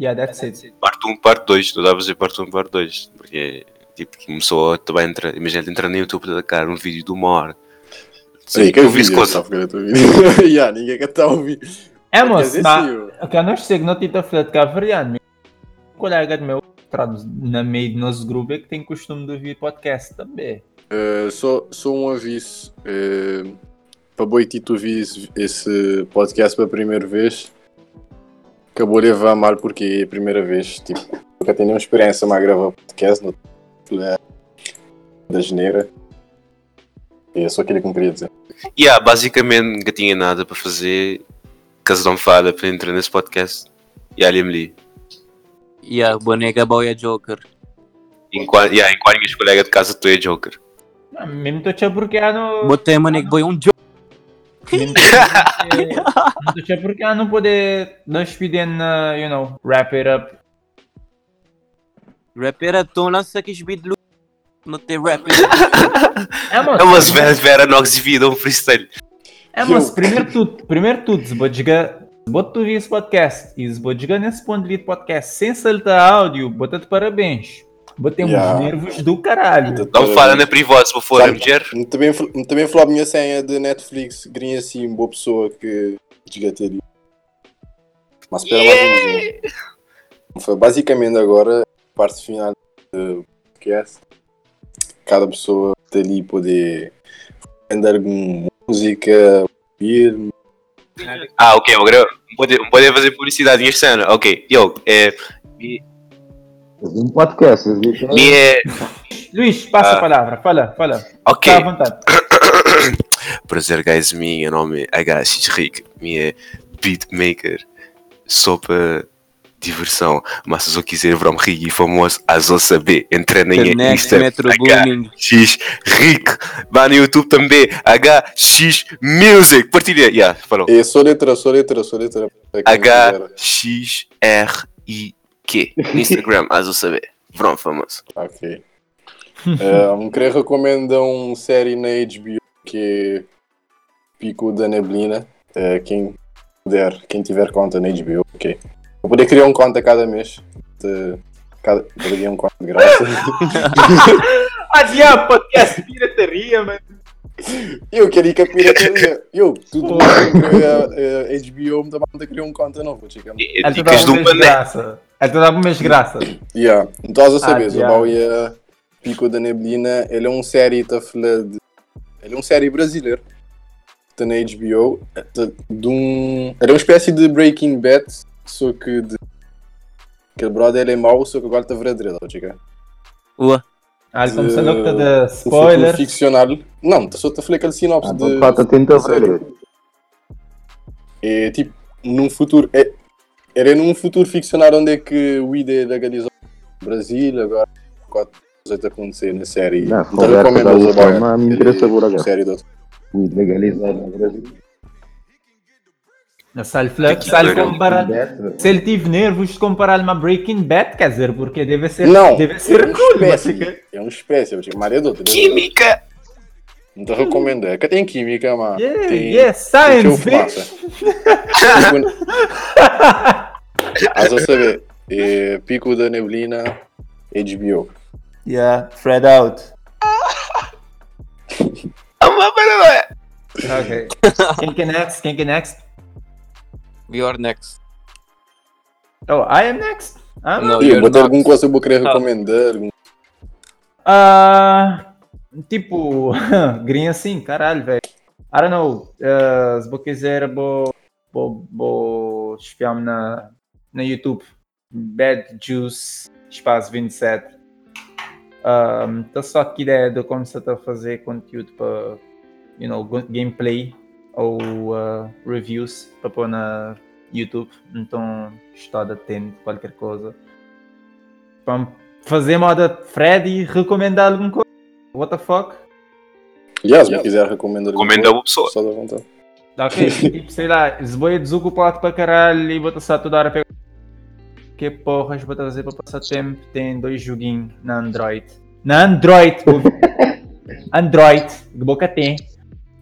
Speaker 4: Yeah, that's it.
Speaker 3: Parte 1, parte 2, não dá para fazer parte 1, parte 2. Porque, tipo, começou a também entrar. Imagina entrar no YouTube da cara um vídeo de uma hora.
Speaker 2: Sim, que
Speaker 3: eu vi coisa.
Speaker 2: Yeah, ninguém quer estar a ouvir.
Speaker 4: É, moço, o que eu não sei que não te falando de Cavariano, um colega meu, traduz na meio do nosso grupo, é que tem costume de ouvir podcast também.
Speaker 2: Eh, só, só um aviso. eh, para Boiti, tu vis esse podcast pela primeira vez. Acabou de levar mal porque é a primeira vez. Tipo, nunca tenho nenhuma experiência mais a gravar podcast no eh, da geneira. E é só aquilo que eu queria dizer.
Speaker 3: E yeah, basicamente nunca tinha nada para fazer. Caso não fala para entrar nesse podcast. E ali me li.
Speaker 1: Yeah, boneca boy é Joker.
Speaker 3: Enquanto, yeah, enquanto minhas colegas de casa tu é Joker.
Speaker 4: Ah, Mesmo estou a porque há no.
Speaker 1: Botei boneca boy um Joker.
Speaker 4: Mesmo estou a porque há não poder nós pedem, uh, you know, wrap it up.
Speaker 1: Rapper então lança aqueles beats de. Não tem rapper.
Speaker 4: É, moço,
Speaker 3: É umas veras vera nós vida um freestyle.
Speaker 4: É, mas primeiro tudo, primeiro tudo, se vou tu esse podcast e se vou jogar nesse ponto de podcast sem saltar áudio, bota-te parabéns. Botei
Speaker 2: Yeah.
Speaker 4: uns nervos do caralho.
Speaker 3: Não fala na privada se for a mulher.
Speaker 2: Também, também falou a minha senha de Netflix. Grinha assim, boa pessoa que desgateria. Mas espera mais um. Foi basicamente agora, a parte final do podcast. Cada pessoa ali poder andar com música, ouvir.
Speaker 3: Ah, ok, agora pode, pode fazer publicidade em cena. Ok, eu, é.
Speaker 5: Um podcast, vezes.
Speaker 3: Minha.
Speaker 4: Luís, passa
Speaker 3: Ah.
Speaker 4: a palavra, fala, fala.
Speaker 3: Ok.
Speaker 4: Está à vontade.
Speaker 3: Prazer, guys. Meu nome é HX Rick. Minha beatmaker. Só para diversão. Mas se eu quiser ver um Rick famoso, a só saber. Entra
Speaker 1: Internet,
Speaker 3: Insta. HX Rick. Vá no YouTube também. HX Music. Partilha. Yeah, falou.
Speaker 2: É só letra, só letra, só letra.
Speaker 3: H-X-R-I-Q. Instagram, a só saber. Pronto, famoso.
Speaker 2: Ok. Uh, me queria recomendar uma série na HBO que é Pico da Neblina. Uh, quem puder, quem tiver conta na HBO, ok. Eu poder criar um conta cada mês. De, cada, poderia um conta de graça.
Speaker 4: Adiante, podcast pirataria, mano.
Speaker 2: eu queria que a pirataria. Eu, tudo que HBO me dá para criar um conta novo, chica.
Speaker 3: É dicas
Speaker 4: dá
Speaker 3: do
Speaker 4: um graça. Dá um mês graça.
Speaker 2: Yeah. Então, a saber,
Speaker 4: Ah,
Speaker 2: o
Speaker 4: já.
Speaker 2: Bauia Pico da Neblina, ele é um série, tá falando de... Ele é um série brasileiro. Está na HBO. tá de um... Ele é uma espécie de Breaking Bad, só que de Aquele brother ele é mau, só que agora está verdadeiro, tá chica?
Speaker 1: Ua.
Speaker 4: Ah,
Speaker 2: De-
Speaker 4: começando a de
Speaker 2: O futuro
Speaker 4: spoilers.
Speaker 2: ficcional. Não, só te a falar aquele sinopse
Speaker 5: Ah,
Speaker 2: de.
Speaker 5: Falta tenta
Speaker 2: série.
Speaker 5: ver.
Speaker 2: É tipo, num futuro. É, era num futuro ficcional onde é que o ID legalizado no Brasil, agora quatro coisas a acontecer na série.
Speaker 5: Não,
Speaker 2: Então recomendo
Speaker 5: da
Speaker 2: a
Speaker 5: última,
Speaker 2: boia.
Speaker 5: me interessa por agora.
Speaker 2: Série do outro.
Speaker 5: Weed legalizado no Brasil.
Speaker 4: Na Salflux,
Speaker 3: Que
Speaker 4: se ele comparar. Se ele tive nervos de comparar uma Breaking Bad, quer dizer, porque deve ser.
Speaker 2: Não,
Speaker 4: deve ser
Speaker 2: é um
Speaker 4: cool, mas
Speaker 2: espécie. É um espécie, tipo, Maria do outro.
Speaker 3: Química!
Speaker 2: Não te recomendo. É que tem química, mano.
Speaker 4: Yeah,
Speaker 2: tem,
Speaker 4: yeah,
Speaker 2: tem
Speaker 4: science, bitch!
Speaker 2: Mas a saber, é Pico da Neblina, HBO.
Speaker 4: Yeah, Fred out. Ok. Quem que é next? Quem que é next?
Speaker 1: You're next.
Speaker 4: Oh, I am next. Ah,
Speaker 1: No,
Speaker 2: E
Speaker 1: you're
Speaker 2: botar algum coisa que eu vou querer
Speaker 1: Ah.
Speaker 2: recomendar.
Speaker 4: Ah, tipo, green assim, caralho, velho. I don't know. Uh, se vou quiser, vou, vou, vou espiar-me na, na YouTube. Bad Juice, espaço 27. Um, tô só aqui ideia de como você está a fazer conteúdo para, you know, gameplay ou uh, reviews para pôr na YouTube. Então, estou atento a qualquer coisa. Vamos fazer moda Freddy recomendar alguma coisa? What the fuck?
Speaker 2: Yeah, se me quiser recomendar alguma
Speaker 3: Recomenda
Speaker 2: coisa,
Speaker 3: uma pessoa.
Speaker 2: Só dá vontade.
Speaker 4: Ok, tipo, sei lá, se vou desocupado para caralho e vou estar toda hora a pegar. Que porras vou trazer para passar tempo? Tem dois joguinhos na Android. Na Android! Android, que boca tem.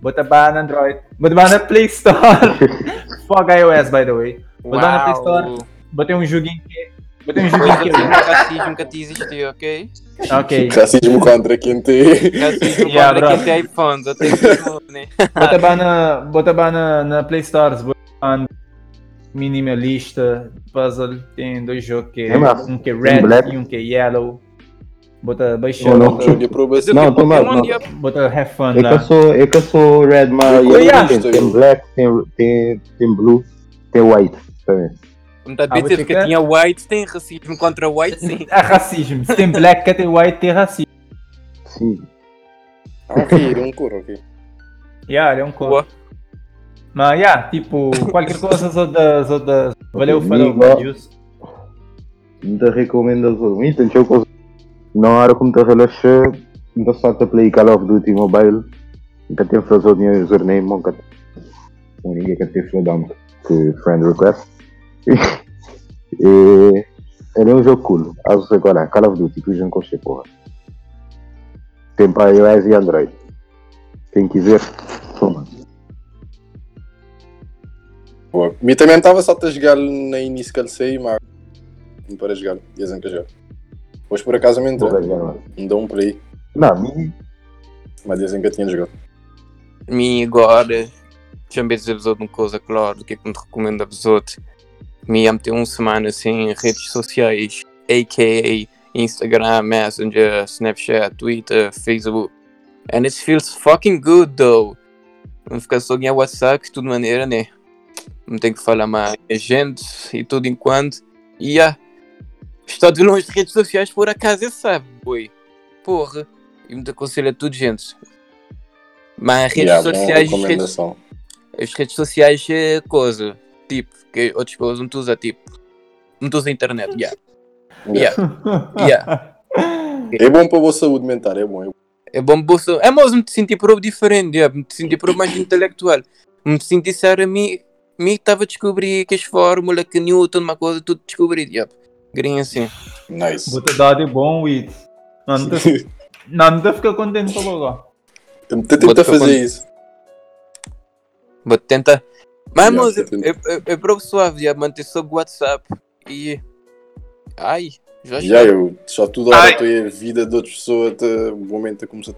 Speaker 4: Bota bar na Android. Bota na Play Store. Fuck iOS, by the way. Vou dar na Play Store. Botei um joguinho que. Botei um joguinho que.
Speaker 1: Racismo, que existiu, ok?
Speaker 4: Ok.
Speaker 2: Racismo contra quem tem.
Speaker 1: Racismo
Speaker 4: Yeah,
Speaker 1: contra quem tem iPhones, eu tenho que né?
Speaker 4: Bota bar na, bota na, na Play Store. Bota minimalista, puzzle. Tem dois jogos que
Speaker 5: É
Speaker 4: um que é red
Speaker 5: black.
Speaker 4: e um que é yellow. Bota baixa,
Speaker 5: Oh, não. Não,
Speaker 1: Pokémon,
Speaker 5: não.
Speaker 4: bota have fun
Speaker 5: É que eu
Speaker 4: lá.
Speaker 5: sou, é que eu sou red, mas
Speaker 2: Eu
Speaker 5: eu tem, tem black, tem, tem, tem blue, tem white também.
Speaker 1: Não está a
Speaker 4: Ah,
Speaker 1: dizer
Speaker 4: ter
Speaker 1: que
Speaker 4: que-
Speaker 1: tinha white, tem racismo contra white, sim.
Speaker 4: É racismo. Se tem black, que tem white, tem racismo.
Speaker 5: Sim.
Speaker 2: Ah, ok, é um cor, ok.
Speaker 4: Yeah, é um cor.
Speaker 1: Boa.
Speaker 4: Mas, yeah, tipo, qualquer coisa só das... Valeu, falou.
Speaker 5: Não te recomendo as outras. Então, eu hora como te relaxar, não só te play Call of Duty Mobile. Tem fazer o meu username, nunca tem. Ninguém quer ter freedom que friend request. e ele é um jogo cool. Acho agora, Call of Duty, que a gente gosta, porra. Tem para iOS e Android. Quem quiser, toma.
Speaker 2: Boa. Me também estava só a jogar na início que ele saiu, mas não para jogar. Dizem que jogar. Hoje por acaso me
Speaker 5: Vou
Speaker 2: entrou. Me dá um aí,
Speaker 5: Não, mim,
Speaker 2: mas dizem que eu tinha jogado.
Speaker 1: Me agora, deixa-me dizer-vos outra coisa, claro, do que é que me recomendo a-vos outro. Me ia meter uma semana assim em redes sociais, a.k.a. Instagram, Messenger, Snapchat, Twitter, Facebook. And it feels fucking good, though. Não ficar só em WhatsApp, de tudo maneira, né? Não tenho que falar mais a gente e tudo enquanto. E yeah. Estou de longe de redes sociais, por acaso, sabe, boi. Porra. E me aconselho a tudo, gente. Mas redes
Speaker 2: Yeah,
Speaker 1: sociais, redes,
Speaker 2: recomendação.
Speaker 1: as redes sociais é coisa. Tipo, que outras pessoas não te usam, tipo. Não te usam a internet, yeah. Yeah. Yeah.
Speaker 2: É bom para a boa saúde mental, é bom. É bom.
Speaker 1: É bom bolsa. É mais me sentir por diferente, yeah. me sentir por mais intelectual. Me sentir ser a mim. Me estava a descobrir que as fórmulas, que Newton, uma coisa, tudo descobri. Yeah. Grinha assim.
Speaker 2: Nice.
Speaker 4: Bota dado bom, Wit. Não, não te- não, não te fica contente com o agora.
Speaker 2: Tenta
Speaker 1: Vou
Speaker 2: tentar
Speaker 1: te
Speaker 2: fazer
Speaker 1: recomendar.
Speaker 2: isso.
Speaker 1: Vou tentar. Mas,
Speaker 2: Yeah, tenta.
Speaker 1: é, é, é para o suave, yeah, manter só o WhatsApp. E. Ai, já
Speaker 2: Já
Speaker 1: está.
Speaker 2: eu, só tudo a estou a vida de outras pessoas, até o momento a começar a.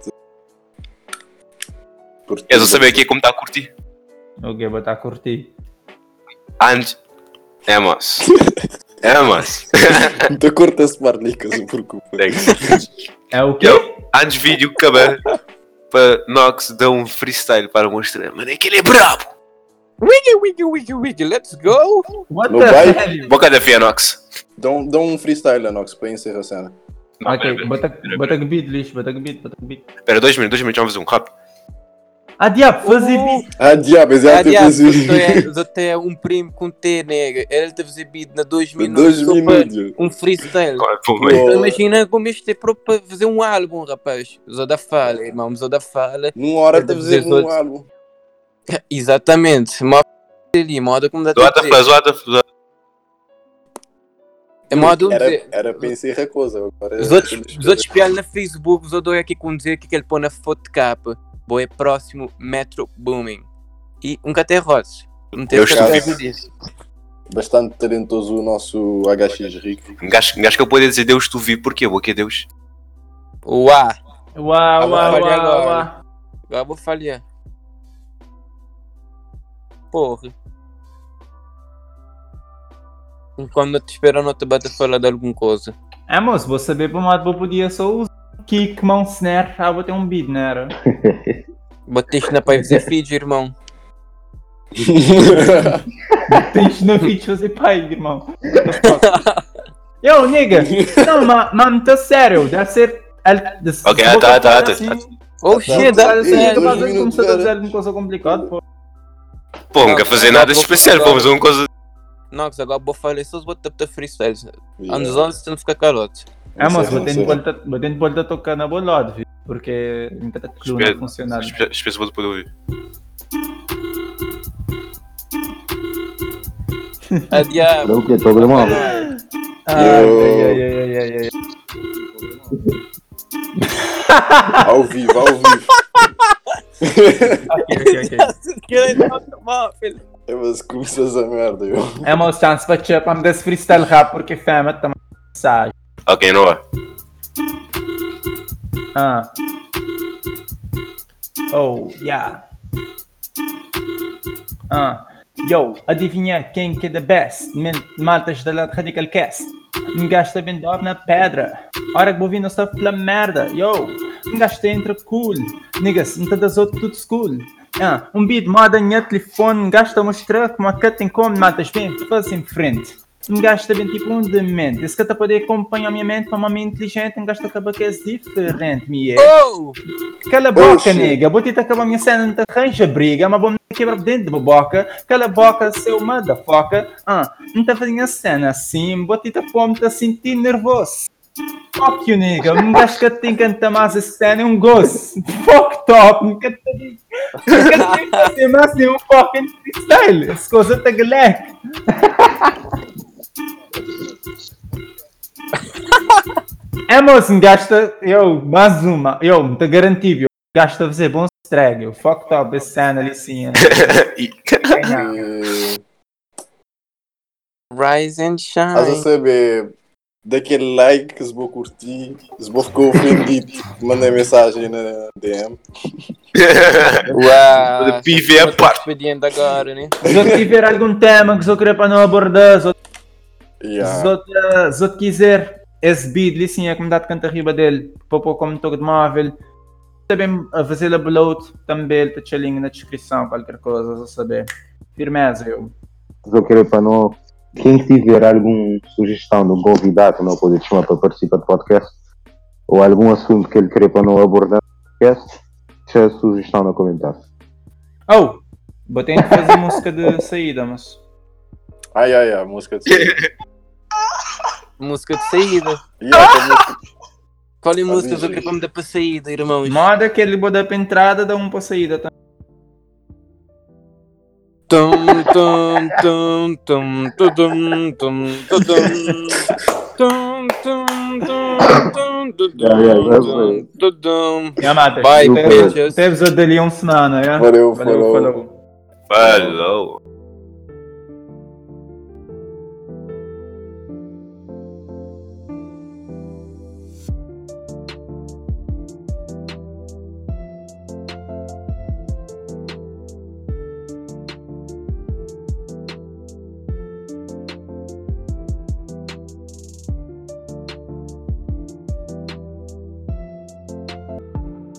Speaker 3: Queres eu saber aqui é como está a curtir?
Speaker 4: Ok, vou estar a curtir.
Speaker 3: Antes. É, mas. É, mas.
Speaker 2: Muita corta-se marlica, se preocupa.
Speaker 4: É o quê?
Speaker 3: Eu, antes vídeo acabar, para Nox dar um freestyle para mostrar. Mano, é que ele é brabo!
Speaker 1: Wiggy, wiggy, wiggy, wiggy, let's go!
Speaker 4: What
Speaker 2: No
Speaker 4: the
Speaker 2: vai?
Speaker 4: hell?
Speaker 3: Boca da Fianox.
Speaker 2: Dá um, dá um freestyle, Anox, para encerrar a cena.
Speaker 4: Ok, bota, bota que beat, lixo, bota que beat, bota que beat.
Speaker 3: Espera, dois minutos, dois minutos, vamos fazer um rápido.
Speaker 4: Ah, diabo, fazer beat.
Speaker 2: Ah, diabo, exato, pensei.
Speaker 1: eu até um primo com T, nega. Ele teve exibido na 2
Speaker 2: De
Speaker 1: minutos. só. Um freestyle.
Speaker 3: Pô.
Speaker 1: Então, Imagina como este é próprio para fazer um álbum, rapaz. Zó da Fala, irmão, Zó da Fala.
Speaker 2: Numa hora teve
Speaker 1: dizer
Speaker 2: um álbum.
Speaker 1: Exatamente. Moda ali, moda como dá
Speaker 3: Zoada, zoada, zoada.
Speaker 1: É modo
Speaker 2: Era,
Speaker 1: dizer.
Speaker 2: era para encerrar a coisa. Agora
Speaker 1: Os outros, os outros piados na Facebook, os outros aqui com dizer que ele põe na foto de capa. Boa é próximo Metro Booming. E um rosas. Não
Speaker 3: estou
Speaker 1: certeza disso.
Speaker 2: Bastante talentoso o nosso HX Rico.
Speaker 3: Um gajo, um gajo que eu poderia dizer Deus, tu vi, porquê? O que é Deus?
Speaker 1: Uá,
Speaker 4: Uau, uau,
Speaker 1: Olha
Speaker 4: uau,
Speaker 1: agora.
Speaker 4: uau.
Speaker 1: agora vou falhar. Porra. Enquanto eu te espero, não te bate a falar de alguma coisa.
Speaker 4: É, moço, vou saber para modo eu podia só usar kick, mão, snare, ah, vou ter um beat, não era?
Speaker 1: Bateste na pai fazer feed, irmão.
Speaker 4: Tens na fit fazer pai, irmão. Eu, nigga, não, mas, mas tá sério, deve ser.
Speaker 3: Ok, ah, tá, tá, tá,
Speaker 4: assim,
Speaker 1: Oh shit, dá
Speaker 4: vais a dizer alguma coisa complicada, pô.
Speaker 3: Pô, nunca fazer nada especial, pô, mas uma coisa.
Speaker 1: Nox, agora vou falar só os botar freestyle.
Speaker 2: Yeah.
Speaker 1: Anos 11 tem que ficar carote.
Speaker 4: É, mas batendo pode estar tocando a bolada, viu? Porque a
Speaker 3: coluna funciona. Espero que poder ouvir.
Speaker 5: Adiabo. Pero que todo mal.
Speaker 4: Ai, ai, ai, ai, ai.
Speaker 2: ao vivo, ao vivo.
Speaker 4: ok, ok, ok.
Speaker 2: É, vou começar essa merda. Eu.
Speaker 4: É uma chance para tirar para me dar freestyle rap porque fama também. Sabe? Mensagem.
Speaker 3: Ok, não é?
Speaker 4: Ah. Oh, yeah. Ah. Yo, adivinha quem que é the best? Men- Maltas da Radical Cast. Está bem dor na pedra. Hora que vou vir no stuff pela merda. Yo, gajo está entra cool. Niggas, não tá das outras tudo school. Ah, um beat moda em telefone. Um gajo está a mostrar como a que tem como maltas bem. Faz em frente. Um gajo está bem tipo um demente. Esse que tá poder acompanhar a minha mente para uma mente inteligente. Um gajo está acaba que é diferente, me é.
Speaker 1: Oh!
Speaker 4: Cala a boca,
Speaker 2: shit.
Speaker 4: nega. Vou tentar acabar a minha cena, não te arranja briga, mas vou me quebrar dentro da boca. Cala a boca, seu motherfucker. Ah, não tá fazendo a cena assim, vou tentar pôr-me a sentir nervoso. Fuck you, nigga. Um gajo que tem que cantar mais a cena é um gosto. Fuck top. Nunca te digo. Nunca te fazer mais nenhum fucking freestyle. As coisas tá galera. É, moço, um gasta. Eu, mais uma. Eu, te garanti, viu? Gasta a fazer bom estrago. Fuck top, esse cena ali sim.
Speaker 1: Rise and
Speaker 2: Estás a
Speaker 1: shine.
Speaker 2: saber daquele like que se vou curtir, se vou ficar ofendido, mandei mensagem na DM.
Speaker 1: Uau!
Speaker 3: PV é parte.
Speaker 1: agora, né?
Speaker 4: Se eu tiver algum tema que eu querer para não abordar, se eu-
Speaker 2: Yeah.
Speaker 4: se eu- se eu quiser esse beat ali sim, a comunidade canta arriba dele, para pôr como toque de móvel. Também a fazer a upload, também ele tá link na descrição, qualquer coisa, a saber. Firmeza, eu.
Speaker 5: Se eu querer para não. Quem tiver alguma sugestão de um convidado que não pode chamar para participar do podcast, ou algum assunto que ele querer para não abordar no podcast, deixa a sugestão no comentário.
Speaker 4: Oh! Botei de fazer música de saída, mas.
Speaker 2: Ai, ai, ai, música de
Speaker 1: Música de saída.
Speaker 2: yeah,
Speaker 1: Qual é a música quero me dar para saída, irmãos?
Speaker 4: Moda que ele bota para entrada, dá um para saída também.
Speaker 1: Tum, tum, tum, tum, tum, tum, tum, tum, tum. Tum, tum, tum, tum, tum,
Speaker 5: Yeah, yeah,
Speaker 1: tum,
Speaker 5: that's
Speaker 1: tum,
Speaker 5: right.
Speaker 1: tum, tum.
Speaker 4: Já mata.
Speaker 1: Bye, bitches.
Speaker 4: Teve o uma semana, já?
Speaker 2: Valeu,
Speaker 4: falou.
Speaker 3: Falou.